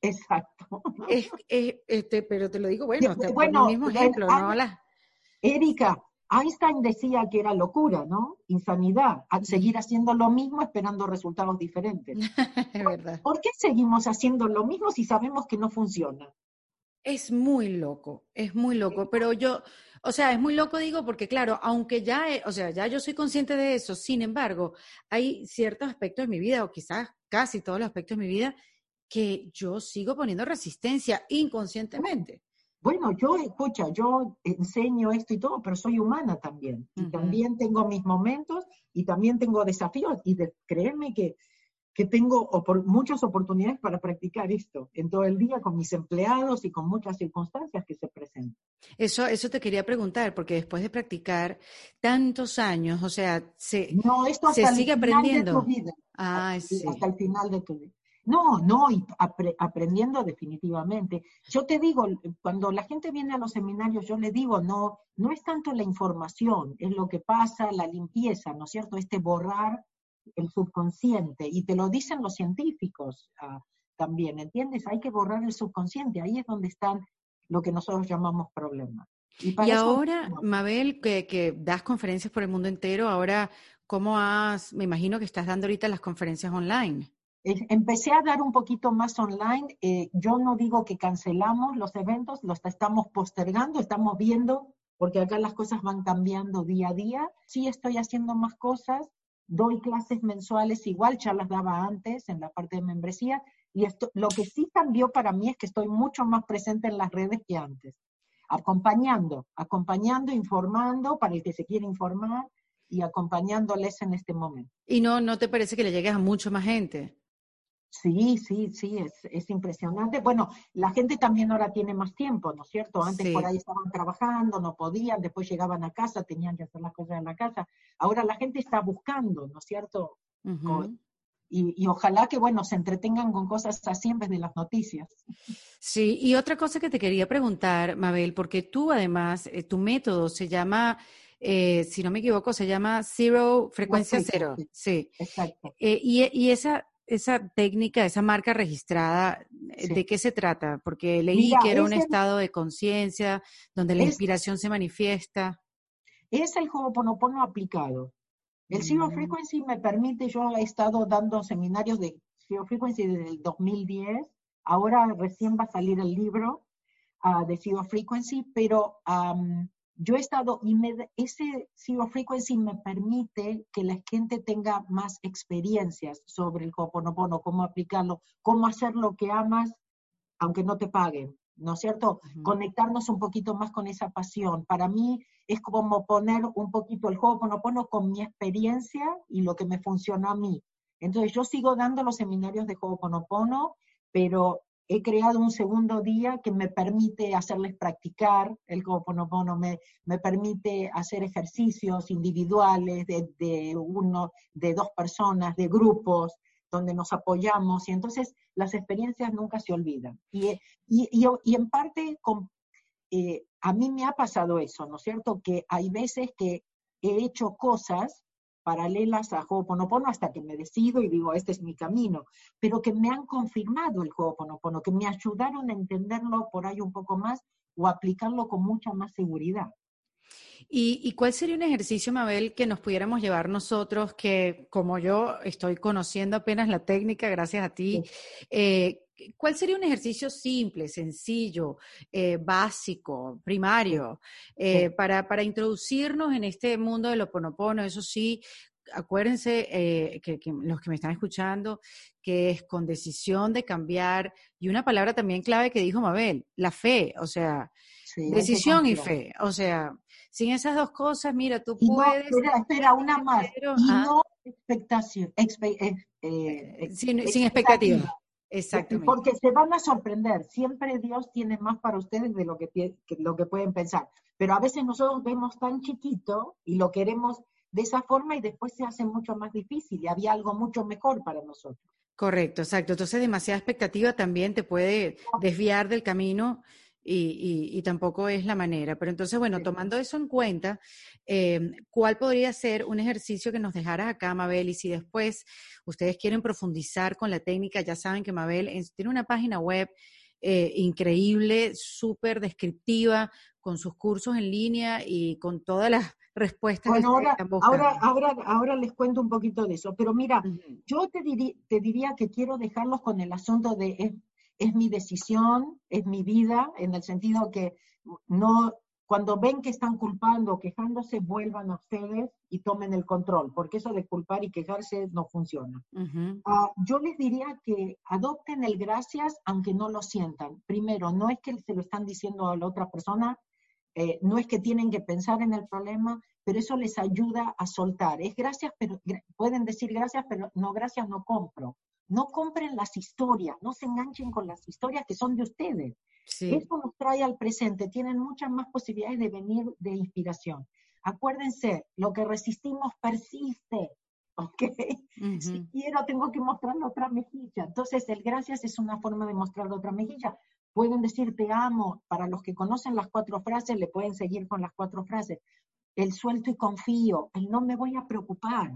Exacto. Es, este, pero te lo digo, bueno, te bueno, el mismo ejemplo, ¿no? Erika, Einstein decía que era locura, ¿no? Insanidad, seguir haciendo lo mismo esperando resultados diferentes. es verdad. ¿Por qué seguimos haciendo lo mismo si sabemos que no funciona? Es muy loco, es muy loco, pero yo, o sea, es muy loco, digo, porque claro, aunque ya, o sea, ya yo soy consciente de eso, sin embargo, hay ciertos aspectos de mi vida, o quizás casi todos los aspectos de mi vida, que yo sigo poniendo resistencia inconscientemente. Bueno, yo, escucha, yo enseño esto y todo, pero soy humana también. Y también tengo mis momentos y también tengo desafíos. Y de, créeme que que tengo muchas oportunidades para practicar esto en todo el día con mis empleados y con muchas circunstancias que se presentan. Eso, eso te quería preguntar, porque después de practicar tantos años, o sea, se, no, esto hasta se sigue aprendiendo. Vida, ah, hasta, el final de tu vida. No, no, y aprendiendo definitivamente. Yo te digo, cuando la gente viene a los seminarios, yo le digo, no, no es tanto la información, es lo que pasa, la limpieza, ¿no es cierto? Este borrar el subconsciente, y te lo dicen los científicos ah, también, ¿entiendes? Hay que borrar el subconsciente, ahí es donde están lo que nosotros llamamos problemas. Y, ahora, Mabel, que, que, das conferencias por el mundo entero, ahora, ¿cómo has, me imagino que estás dando ahorita las conferencias online? Empecé a dar un poquito más online. Eh, yo no digo que cancelamos los eventos, los estamos postergando, estamos viendo porque acá las cosas van cambiando día a día. Sí estoy haciendo más cosas, doy clases mensuales igual, ya las daba antes en la parte de membresía, y esto, lo que sí cambió para mí es que estoy mucho más presente en las redes que antes, acompañando, acompañando, informando para el que se quiere informar y acompañándoles en este momento. ¿Y no, no te parece que le llegues a mucho más gente? Sí, sí, sí, es, es, impresionante. Bueno, la gente también ahora tiene más tiempo, ¿no es cierto? Antes por ahí estaban trabajando, no podían, después llegaban a casa, tenían que hacer las cosas en la casa. Ahora la gente está buscando, ¿no es cierto? y, y, ojalá que, bueno, se entretengan con cosas así en vez de las noticias. Sí, y otra cosa que te quería preguntar, Mabel, porque tú además, eh, tu método se llama... Eh, si no me equivoco, se llama Zero, frecuencia cero. Sí. Exacto. Eh, y, y, esa, esa técnica, esa marca registrada, eh, ¿de qué se trata? Porque leí que era un estado de conciencia donde la inspiración se manifiesta. Es el Ho'oponopono aplicado. El Zero mm. Frequency me permite, yo he estado dando seminarios de Zero Frequency desde el 2010, ahora recién va a salir el libro uh, de Zero Frequency, pero yo he estado, y ese Zero Frequency me permite que la gente tenga más experiencias sobre el Ho'oponopono, cómo aplicarlo, cómo hacer lo que amas, aunque no te paguen, ¿no es cierto? Conectarnos un poquito más con esa pasión. Para mí es como poner un poquito el Ho'oponopono con mi experiencia y lo que me funcionó a mí. Entonces yo sigo dando los seminarios de Ho'oponopono, pero he creado un segundo día que me permite hacerles practicar el Ho'oponopono, me, me permite hacer ejercicios individuales de, uno, de dos personas, de grupos, donde nos apoyamos, y entonces las experiencias nunca se olvidan. Y, y, en parte, eh, a mí me ha pasado eso, ¿no es cierto? Que hay veces que he hecho cosas paralelas a Ho'oponopono hasta que me decido y digo, este es mi camino, pero que me han confirmado el Ho'oponopono, que me ayudaron a entenderlo por ahí un poco más o aplicarlo con mucha más seguridad. ¿Y, cuál sería un ejercicio, Mabel, que nos pudiéramos llevar nosotros, que como yo estoy conociendo apenas la técnica, gracias a ti, eh, ¿cuál sería un ejercicio simple, sencillo, eh, básico, primario, eh, para, para, introducirnos en este mundo del oponopono? Eso sí, acuérdense que, los que me están escuchando, que es con decisión de cambiar, y una palabra también clave que dijo Mabel, la fe, o sea, decisión y fe, o sea, sin esas dos cosas, mira, tú puedes... espera, espera, una más. y no expectación, eh, eh, sin, expectativa. Exactamente. Porque se van a sorprender. Siempre Dios tiene más para ustedes de lo que, lo que pueden pensar. Pero a veces nosotros vemos tan chiquito y lo queremos de esa forma y después se hace mucho más difícil y había algo mucho mejor para nosotros. Correcto, exacto. Entonces demasiada expectativa también te puede desviar del camino y, tampoco es la manera. Pero entonces, bueno, tomando eso en cuenta, em, ¿cuál podría ser un ejercicio que nos dejara acá, Mabel? Y si después ustedes quieren profundizar con la técnica, ya saben que Mabel tiene una página web eh, increíble, súper descriptiva, con sus cursos en línea y con todas las respuestas bueno, ahora, ahora, ahora, ahora, les cuento un poquito de eso, pero mira, yo te, te diría que quiero dejarlos con el asunto de es mi decisión, es mi vida, en el sentido que no, cuando ven que están culpando o quejándose, vuelvan a ustedes y tomen el control, porque eso de culpar y quejarse no funciona. Ah, yo les diría que adopten el gracias aunque no lo sientan. Primero, no es que se lo están diciendo a la otra persona, eh, no es que tienen que pensar en el problema, pero eso les ayuda a soltar. Es gracias, pero pueden decir gracias, pero no gracias, no compro. No compren las historias, no se enganchen con las historias que son de ustedes. Eso nos trae al presente, tienen muchas más posibilidades de venir de inspiración. Acuérdense, lo que resistimos persiste, ¿ok? Si quiero, tengo que mostrar otra mejilla. Entonces, el gracias es una forma de mostrar otra mejilla. Pueden decir te amo, para los que conocen las cuatro frases, le pueden seguir con las cuatro frases. El suelto y confío, el no me voy a preocupar,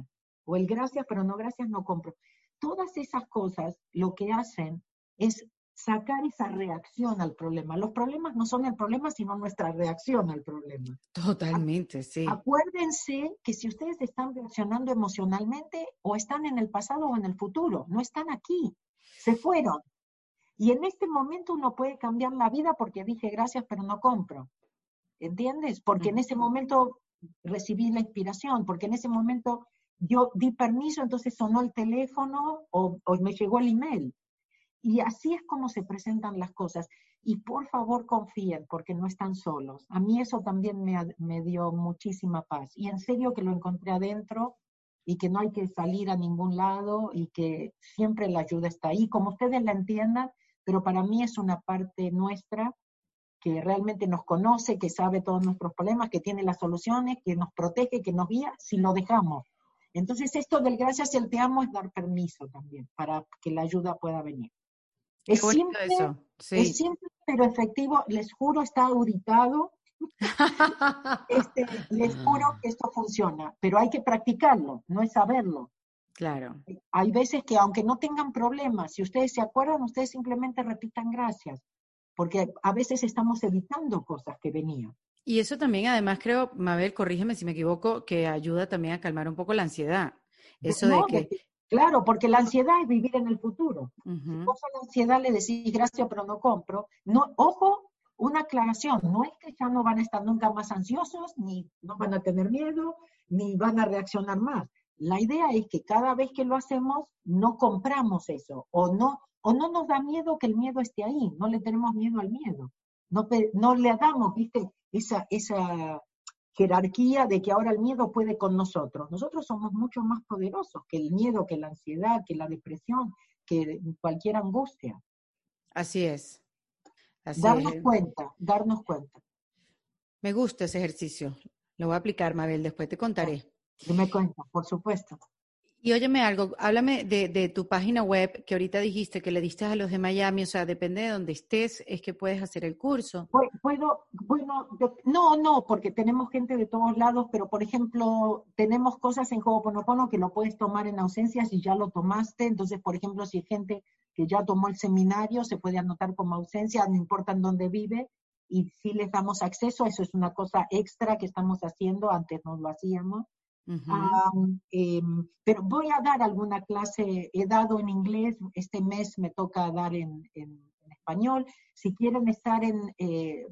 o el gracias, pero no gracias, no compro todas esas cosas lo que hacen es sacar esa reacción al problema. Los problemas no son el problema, sino nuestra reacción al problema. Totalmente, sí. Acuérdense que si ustedes están reaccionando emocionalmente, o están en el pasado o en el futuro, no están aquí, se fueron. Y en este momento uno puede cambiar la vida porque dije gracias, pero no compro. ¿entiendes? Porque en ese momento recibí la inspiración, porque en ese momento yo di permiso, entonces sonó el teléfono o, me llegó el email. Y así es como se presentan las cosas. Y por favor confíen, porque no están solos. A mí eso también me, me dio muchísima paz. Y en serio que lo encontré adentro y que no hay que salir a ningún lado y que siempre la ayuda está ahí, como ustedes la entiendan, pero para mí es una parte nuestra que realmente nos conoce, que sabe todos nuestros problemas, que tiene las soluciones, que nos protege, que nos guía, si lo dejamos. Entonces esto del gracias y el te amo es dar permiso también para que la ayuda pueda venir. Es simple, eso. es simple, pero efectivo, les juro, está auditado. este, les juro que esto funciona, pero hay que practicarlo, no es saberlo. Claro. Hay veces que aunque no tengan problemas, si ustedes se acuerdan, ustedes simplemente repitan gracias, porque a veces estamos evitando cosas que venían. Y eso también, además, creo, Mabel, corrígeme si me equivoco, que ayuda también a calmar un poco la ansiedad. Eso de que... Claro, porque la ansiedad es vivir en el futuro. Si vos a la ansiedad le decís gracias, pero no compro, no, ojo, una aclaración, no es que ya no van a estar nunca más ansiosos, ni no van a tener miedo, ni van a reaccionar más. La idea es que cada vez que lo hacemos, no compramos eso, o no, o no nos da miedo que el miedo esté ahí, no le tenemos miedo al miedo. No, no le damos, viste, esa, esa jerarquía de que ahora el miedo puede con nosotros. Nosotros somos mucho más poderosos que el miedo, que la ansiedad, que la depresión, que cualquier angustia. Así es. darnos cuenta, darnos cuenta. Me gusta ese ejercicio. Lo voy a aplicar, Mabel, después te contaré. Me cuenta, por supuesto. Y óyeme algo, háblame de, tu página web que ahorita dijiste que le diste a los de Miami, o sea, depende de donde estés, es que puedes hacer el curso. Bueno, no, no, porque tenemos gente de todos lados, pero por ejemplo, tenemos cosas en Ho'oponopono que lo puedes tomar en ausencia si ya lo tomaste, entonces, por ejemplo, si hay gente que ya tomó el seminario, se puede anotar como ausencia, no importa en dónde vive, y si les damos acceso, eso es una cosa extra que estamos haciendo, antes no lo hacíamos. Em, pero voy a dar alguna clase, he dado en inglés, este mes me toca dar en, español. Si quieren estar en, eh,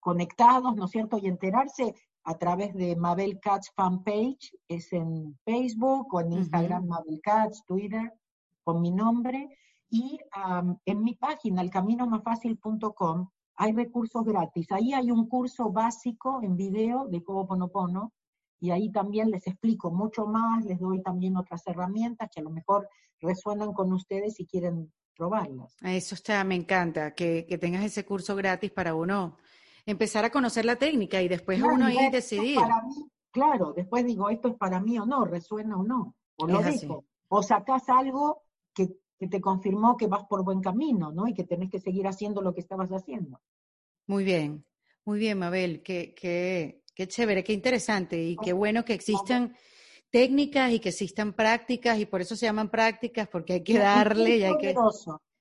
conectados, ¿no es cierto? Y enterarse a través de Mabel Katz fanpage, es en Facebook o en Instagram Mabel Katz, Twitter, con mi nombre. Y en mi página, elcaminomasfacil.com, hay recursos gratis. Ahí hay un curso básico en video de Ho'oponopono, y ahí también les explico mucho más, les doy también otras herramientas que a lo mejor resuenan con ustedes y quieren probarlas. Eso está, me encanta, que, que tengas ese curso gratis para uno empezar a conocer la técnica y después uno ahí decidir. claro, después digo, esto es para mí o no, resuena o no, o lo dejo. O sacás algo que, que, te confirmó que vas por buen camino, ¿no? Y que tenés que seguir haciendo lo que estabas haciendo. Muy bien, muy bien, Mabel, que, que Qué chévere, qué interesante. Y qué bueno que existan técnicas y que existan prácticas y por eso se llaman prácticas porque hay que darle y hay que...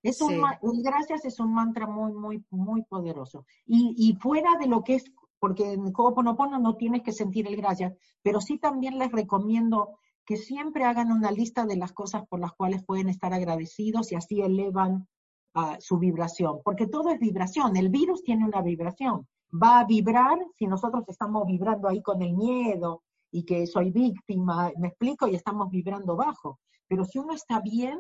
Es un, gracias es un mantra muy, muy, muy poderoso. Y, y fuera de lo que es, porque en Ho'oponopono no tienes que sentir el gracias, pero sí también les recomiendo que siempre hagan una lista de las cosas por las cuales pueden estar agradecidos y así elevan uh, su vibración, porque todo es vibración, el virus tiene una vibración, va a vibrar si nosotros estamos vibrando ahí con el miedo y que soy víctima, me explico, y estamos vibrando bajo. Pero si uno está bien,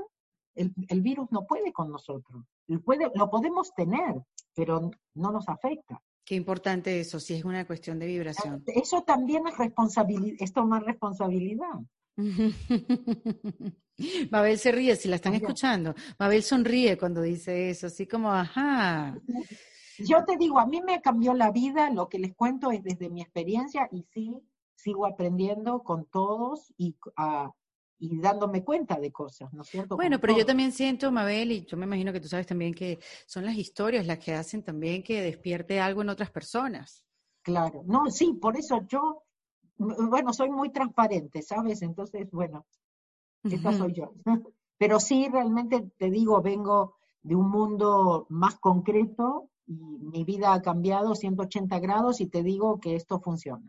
el, virus no puede con nosotros. Puede, lo podemos tener, pero no nos afecta. Qué importante eso, si es una cuestión de vibración. Eso también es responsabilidad, es tomar responsabilidad. Mabel se ríe si la están escuchando. Mabel sonríe cuando dice eso, así como, ajá. Yo te digo, a mí me cambió la vida, lo que les cuento es desde mi experiencia y sí, sigo aprendiendo con todos y, ah, y dándome cuenta de cosas, ¿no es cierto? Bueno, pero yo también siento, Mabel, y yo me imagino que tú sabes también que son las historias las que hacen también que despierte algo en otras personas. Claro, no, sí, por eso yo, bueno, soy muy transparente, ¿sabes? Entonces, bueno, esa soy yo. Pero sí, realmente te digo, vengo de un mundo más concreto y mi vida ha cambiado 180 grados y te digo que esto funciona.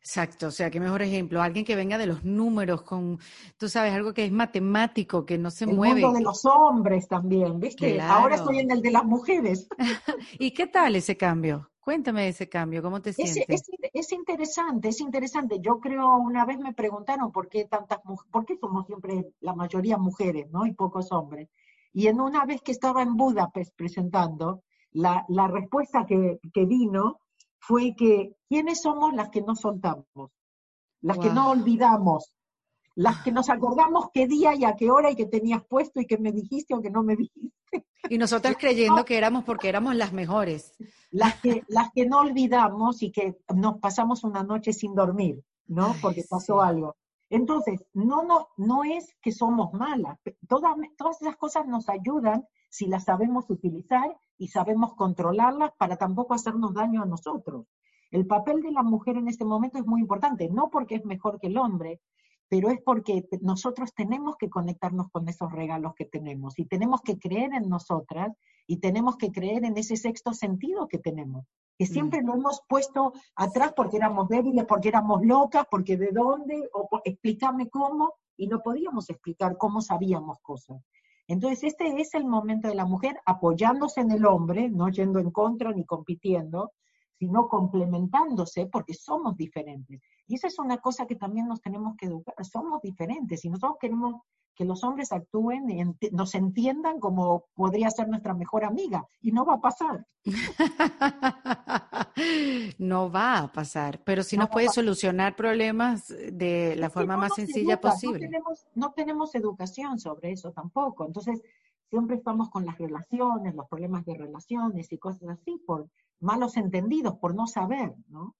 Exacto, o sea, qué mejor ejemplo, alguien que venga de los números, con, tú sabes, algo que es matemático, que no se mueve. El mundo de los hombres también, ¿viste? Ahora estoy en el de las mujeres. ¿Y qué tal ese cambio? Cuéntame ese cambio, ¿cómo te sientes? Es, interesante, es interesante. Yo creo, una vez me preguntaron por qué tantas por qué somos siempre la mayoría mujeres, ¿no? Y pocos hombres. Y en una vez que estaba en Budapest presentando, la, la respuesta que, que, vino fue que ¿quiénes somos las que no soltamos? Las que no olvidamos, las que nos acordamos qué día y a qué hora y qué tenías puesto y qué me dijiste o qué no me dijiste. Y nosotras creyendo que éramos porque éramos las mejores. Las que, las que no olvidamos y que nos pasamos una noche sin dormir, ¿no? Porque pasó algo. Entonces, no, no, no es que somos malas. Todas, todas esas cosas nos ayudan si las sabemos utilizar y sabemos controlarlas para tampoco hacernos daño a nosotros. El papel de la mujer en este momento es muy importante, no porque es mejor que el hombre, pero es porque nosotros tenemos que conectarnos con esos regalos que tenemos y tenemos que creer en nosotras y tenemos que creer en ese sexto sentido que tenemos, que mm. siempre lo hemos puesto atrás porque éramos débiles, porque éramos locas, porque de dónde, o explícame cómo, y no podíamos explicar cómo sabíamos cosas. Entonces, este es el momento de la mujer apoyándose en el hombre, no yendo en contra ni compitiendo, sino complementándose porque somos diferentes. Y esa es una cosa que también nos tenemos que educar, somos diferentes y nosotros queremos que los hombres actúen, y nos entiendan como podría ser nuestra mejor amiga y no va a pasar. no va a pasar, pero sí nos puede solucionar problemas de la forma más sencilla posible. No tenemos, no tenemos educación sobre eso tampoco, entonces siempre estamos con las relaciones, los problemas de relaciones y cosas así por malos entendidos, por no saber, ¿no?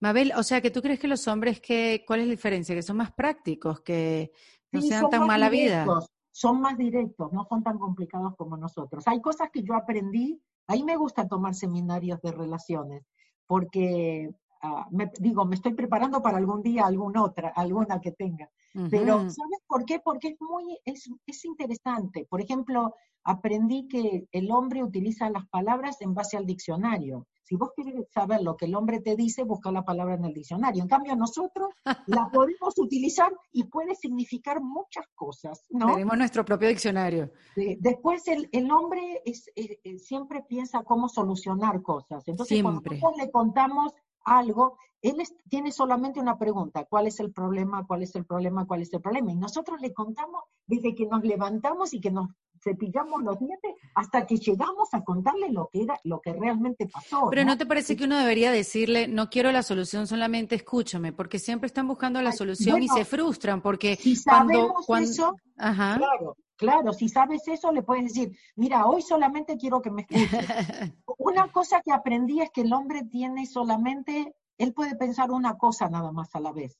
Mabel, o sea, que tú crees que los hombres, que, ¿cuál es la diferencia? Que son más prácticos, que no sean tan mala vida. Son más directos, no son tan complicados como nosotros. Hay cosas que yo aprendí, a mí me gusta tomar seminarios de relaciones, porque ah, me, digo, me estoy preparando para algún día alguna otra, alguna que tenga. Pero, ¿sabes por qué? Porque es muy, es, es interesante. Por ejemplo, aprendí que el hombre utiliza las palabras en base al diccionario. Si vos quieres saber lo que el hombre te dice, busca la palabra en el diccionario. En cambio, nosotros la podemos utilizar y puede significar muchas cosas, ¿no? Tenemos nuestro propio diccionario. después, el, el hombre es, eh, eh, siempre piensa cómo solucionar cosas. Entonces, cuando nosotros le contamos algo, él tiene solamente una pregunta, ¿cuál es el problema? ¿Cuál es el problema? ¿Cuál es el problema? Y nosotros le contamos desde que nos levantamos y que nos cepillamos los dientes hasta que llegamos a contarle lo que era, lo que realmente pasó. Pero ¿no, te parece que uno debería decirle, no quiero la solución, solamente escúchame, porque siempre están buscando la solución y se frustran, porque si cuando, eso, claro, claro, si sabes eso, le puedes decir, mira, hoy solamente quiero que me escuches. una cosa que aprendí es que el hombre tiene solamente, él puede pensar una cosa nada más a la vez.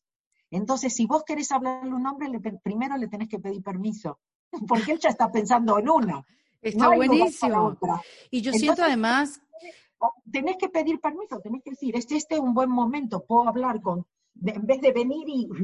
Entonces, si vos querés hablarle a un hombre, primero le tenés que pedir permiso porque él ya está pensando en una. Está buenísimo. Y yo siento además... Tenés que pedir permiso, tenés que decir, este, este es un buen momento, puedo hablar con, en vez de venir y...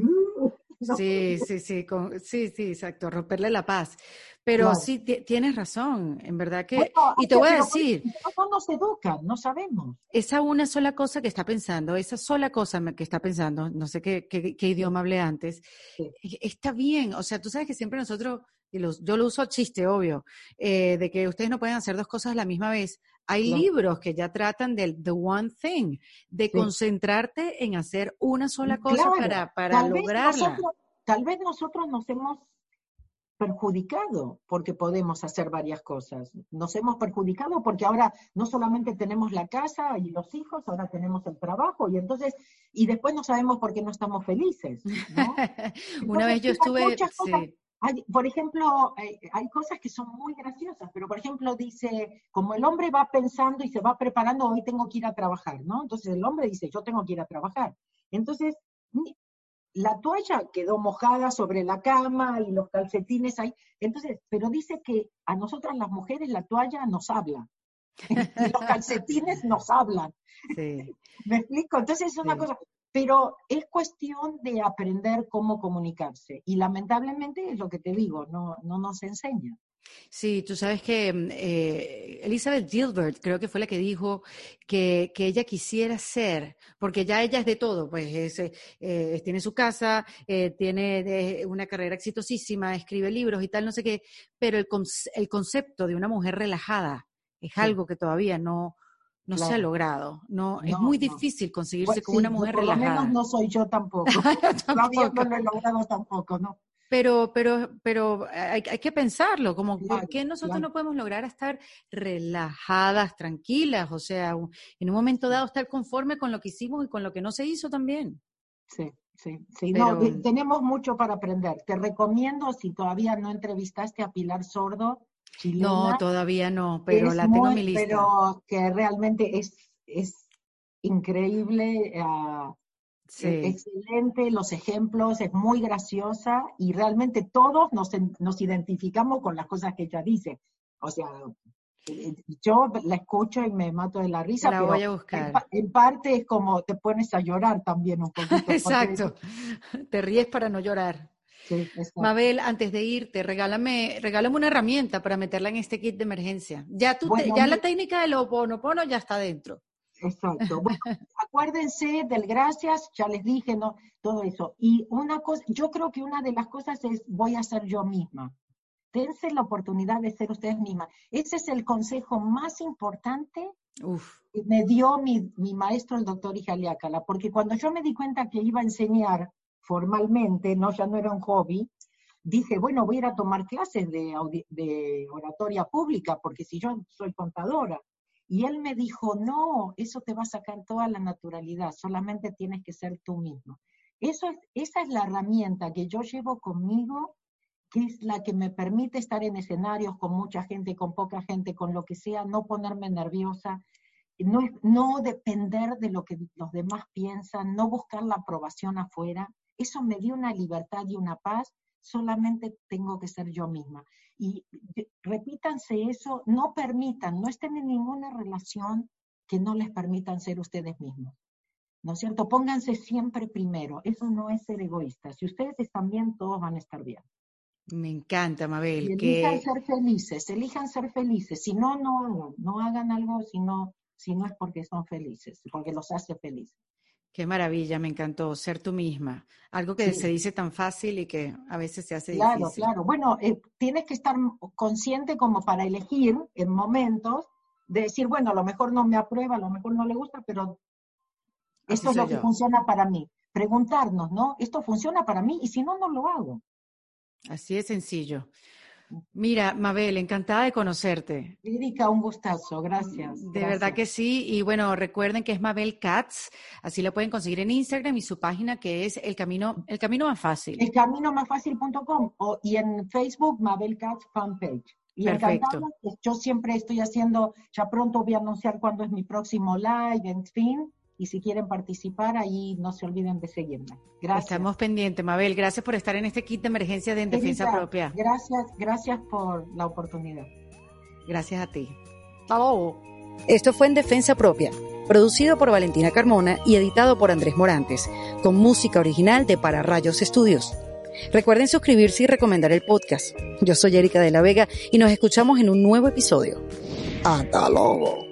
Sí, sí, sí, sí, sí, exacto, romperle la paz. Pero sí, tienes razón, en verdad que... y te voy a decir... No nos educan, no sabemos. Esa una sola cosa que está pensando, esa sola cosa que está pensando, no sé qué, qué, idioma hablé antes, e, está bien, o sea, tú sabes que siempre nosotros y yo lo uso chiste, obvio, eh, de que ustedes no pueden hacer dos cosas a la misma vez. Hay libros que ya tratan del the one thing, de concentrarte en hacer una sola cosa para, para lograrla. tal vez nosotros nos hemos perjudicado porque podemos hacer varias cosas. Nos hemos perjudicado porque ahora no solamente tenemos la casa y los hijos, ahora tenemos el trabajo y entonces, y después no sabemos por qué no estamos felices. Una vez yo estuve por ejemplo, hay, cosas que son muy graciosas, pero por ejemplo dice, como el hombre va pensando y se va preparando, hoy tengo que ir a trabajar, ¿no? Entonces el hombre dice, yo tengo que ir a trabajar. Entonces, la toalla quedó mojada sobre la cama y los calcetines ahí. Entonces, pero dice que a nosotras las mujeres la toalla nos habla. y los calcetines nos hablan. Sí. ¿Me explico? Entonces es una cosa, pero es cuestión de aprender cómo comunicarse. Y lamentablemente es lo que te digo, no, no nos enseña. Sí, tú sabes que mm, eh, Elizabeth Gilbert creo que fue la que dijo que, que, ella quisiera ser, porque ya ella es de todo, pues eh, tiene su casa, eh, tiene una carrera exitosísima, escribe libros y tal, no sé qué, pero el, el concepto de una mujer relajada es algo que todavía no, no se ha logrado. No, es muy no. difícil conseguirse Bueno, con sí, una mujer por lo relajada. menos no soy yo tampoco. Tampoco. no lo he logrado tampoco, ¿no? Pero, pero, pero hay, hay que pensarlo, como Claro, por qué nosotros claro. no podemos lograr estar relajadas, tranquilas, o sea, en un momento dado estar conforme con lo que hicimos y con lo que no se hizo también. Sí, sí, sí. Pero- No, tenemos mucho para aprender. Te recomiendo, si todavía no entrevistaste a Pilar Sordo, chilena. No, todavía no, pero la tengo en mi lista. Pero que realmente es, es increíble, Sí. eh, excelente, los ejemplos, es muy graciosa y realmente todos nos, en- nos identificamos con las cosas que ella dice. O sea, eh, yo la escucho y me mato de la risa, La pero voy a en, buscar. pa- en parte es como te pones a llorar también un poquito. Exacto. Te ríes para no llorar. Sí. Mabel, antes de irte, regálame, regálame una herramienta para meterla en este kit de emergencia. Ya, tú te- ya la técnica del oponopono ya está dentro. Exacto. Bueno, acuérdense del gracias, ya les dije, ¿no? Todo eso. Y una cosa, yo creo que una de las cosas es voy a ser yo misma. Dense la oportunidad de ser ustedes mismas. Ese es el consejo más importante Uf, que me dio mi, mi maestro, el doctor Ijaliácala, porque cuando yo me di cuenta que iba a enseñar formalmente, no ya no era un hobby, dije, bueno, voy a ir a tomar clases de, de oratoria pública, porque si yo soy contadora. Y él me dijo, no, eso te va a sacar toda la naturalidad, solamente tienes que ser tú mismo. Eso es, esa es la herramienta que yo llevo conmigo, que es la que me permite estar en escenarios con mucha gente, con poca gente, con lo que sea, no ponerme nerviosa, no, no depender de lo que los demás piensan, no buscar la aprobación afuera. Eso me dio una libertad y una paz, solamente tengo que ser yo misma. Y repítanse eso, no permitan, no estén en ninguna relación que no les permitan ser ustedes mismos. ¿No es cierto? Pónganse siempre primero. Eso no es ser egoísta. Si ustedes están bien, todos van a estar bien. me encanta, Mabel. Y elijan Que, ser felices, elijan ser felices. Si no, no hagan, no hagan algo si no, si no es porque son felices, porque los hace felices. Qué maravilla, me encantó ser tú misma. Algo que Sí. se dice tan fácil y que a veces se hace Claro, difícil. claro. Bueno, eh, tienes que estar consciente como para elegir en momentos de decir, bueno, a lo mejor no me aprueba, a lo mejor no le gusta, pero Así esto es lo que funciona para mí. Preguntarnos, ¿no? Esto funciona para mí y si no, no lo hago. Así de sencillo. Mira, Mabel, encantada de conocerte. Erika, un gustazo, gracias. De verdad que sí. Y bueno, recuerden que es Mabel Katz. Así la pueden conseguir en Instagram y su página que es El Camino, el camino Más Fácil. El camino más fácil.com y en Facebook, Mabel Katz fanpage. Y Perfecto. encantada, yo siempre estoy haciendo, ya pronto voy a anunciar cuándo es mi próximo live, en fin, y si quieren participar, ahí no se olviden de seguirme. Gracias. Estamos pendientes, Mabel. Gracias por estar en este kit de emergencia de En Defensa Erika, Propia. Gracias, gracias por la oportunidad. Gracias a ti. Chao. Esto fue En Defensa Propia, producido por Valentina Carmona y editado por Andrés Morantes, con música original de Para Rayos Estudios. Recuerden suscribirse y recomendar el podcast. Yo soy Erika de la Vega y nos escuchamos en un nuevo episodio. Hasta luego.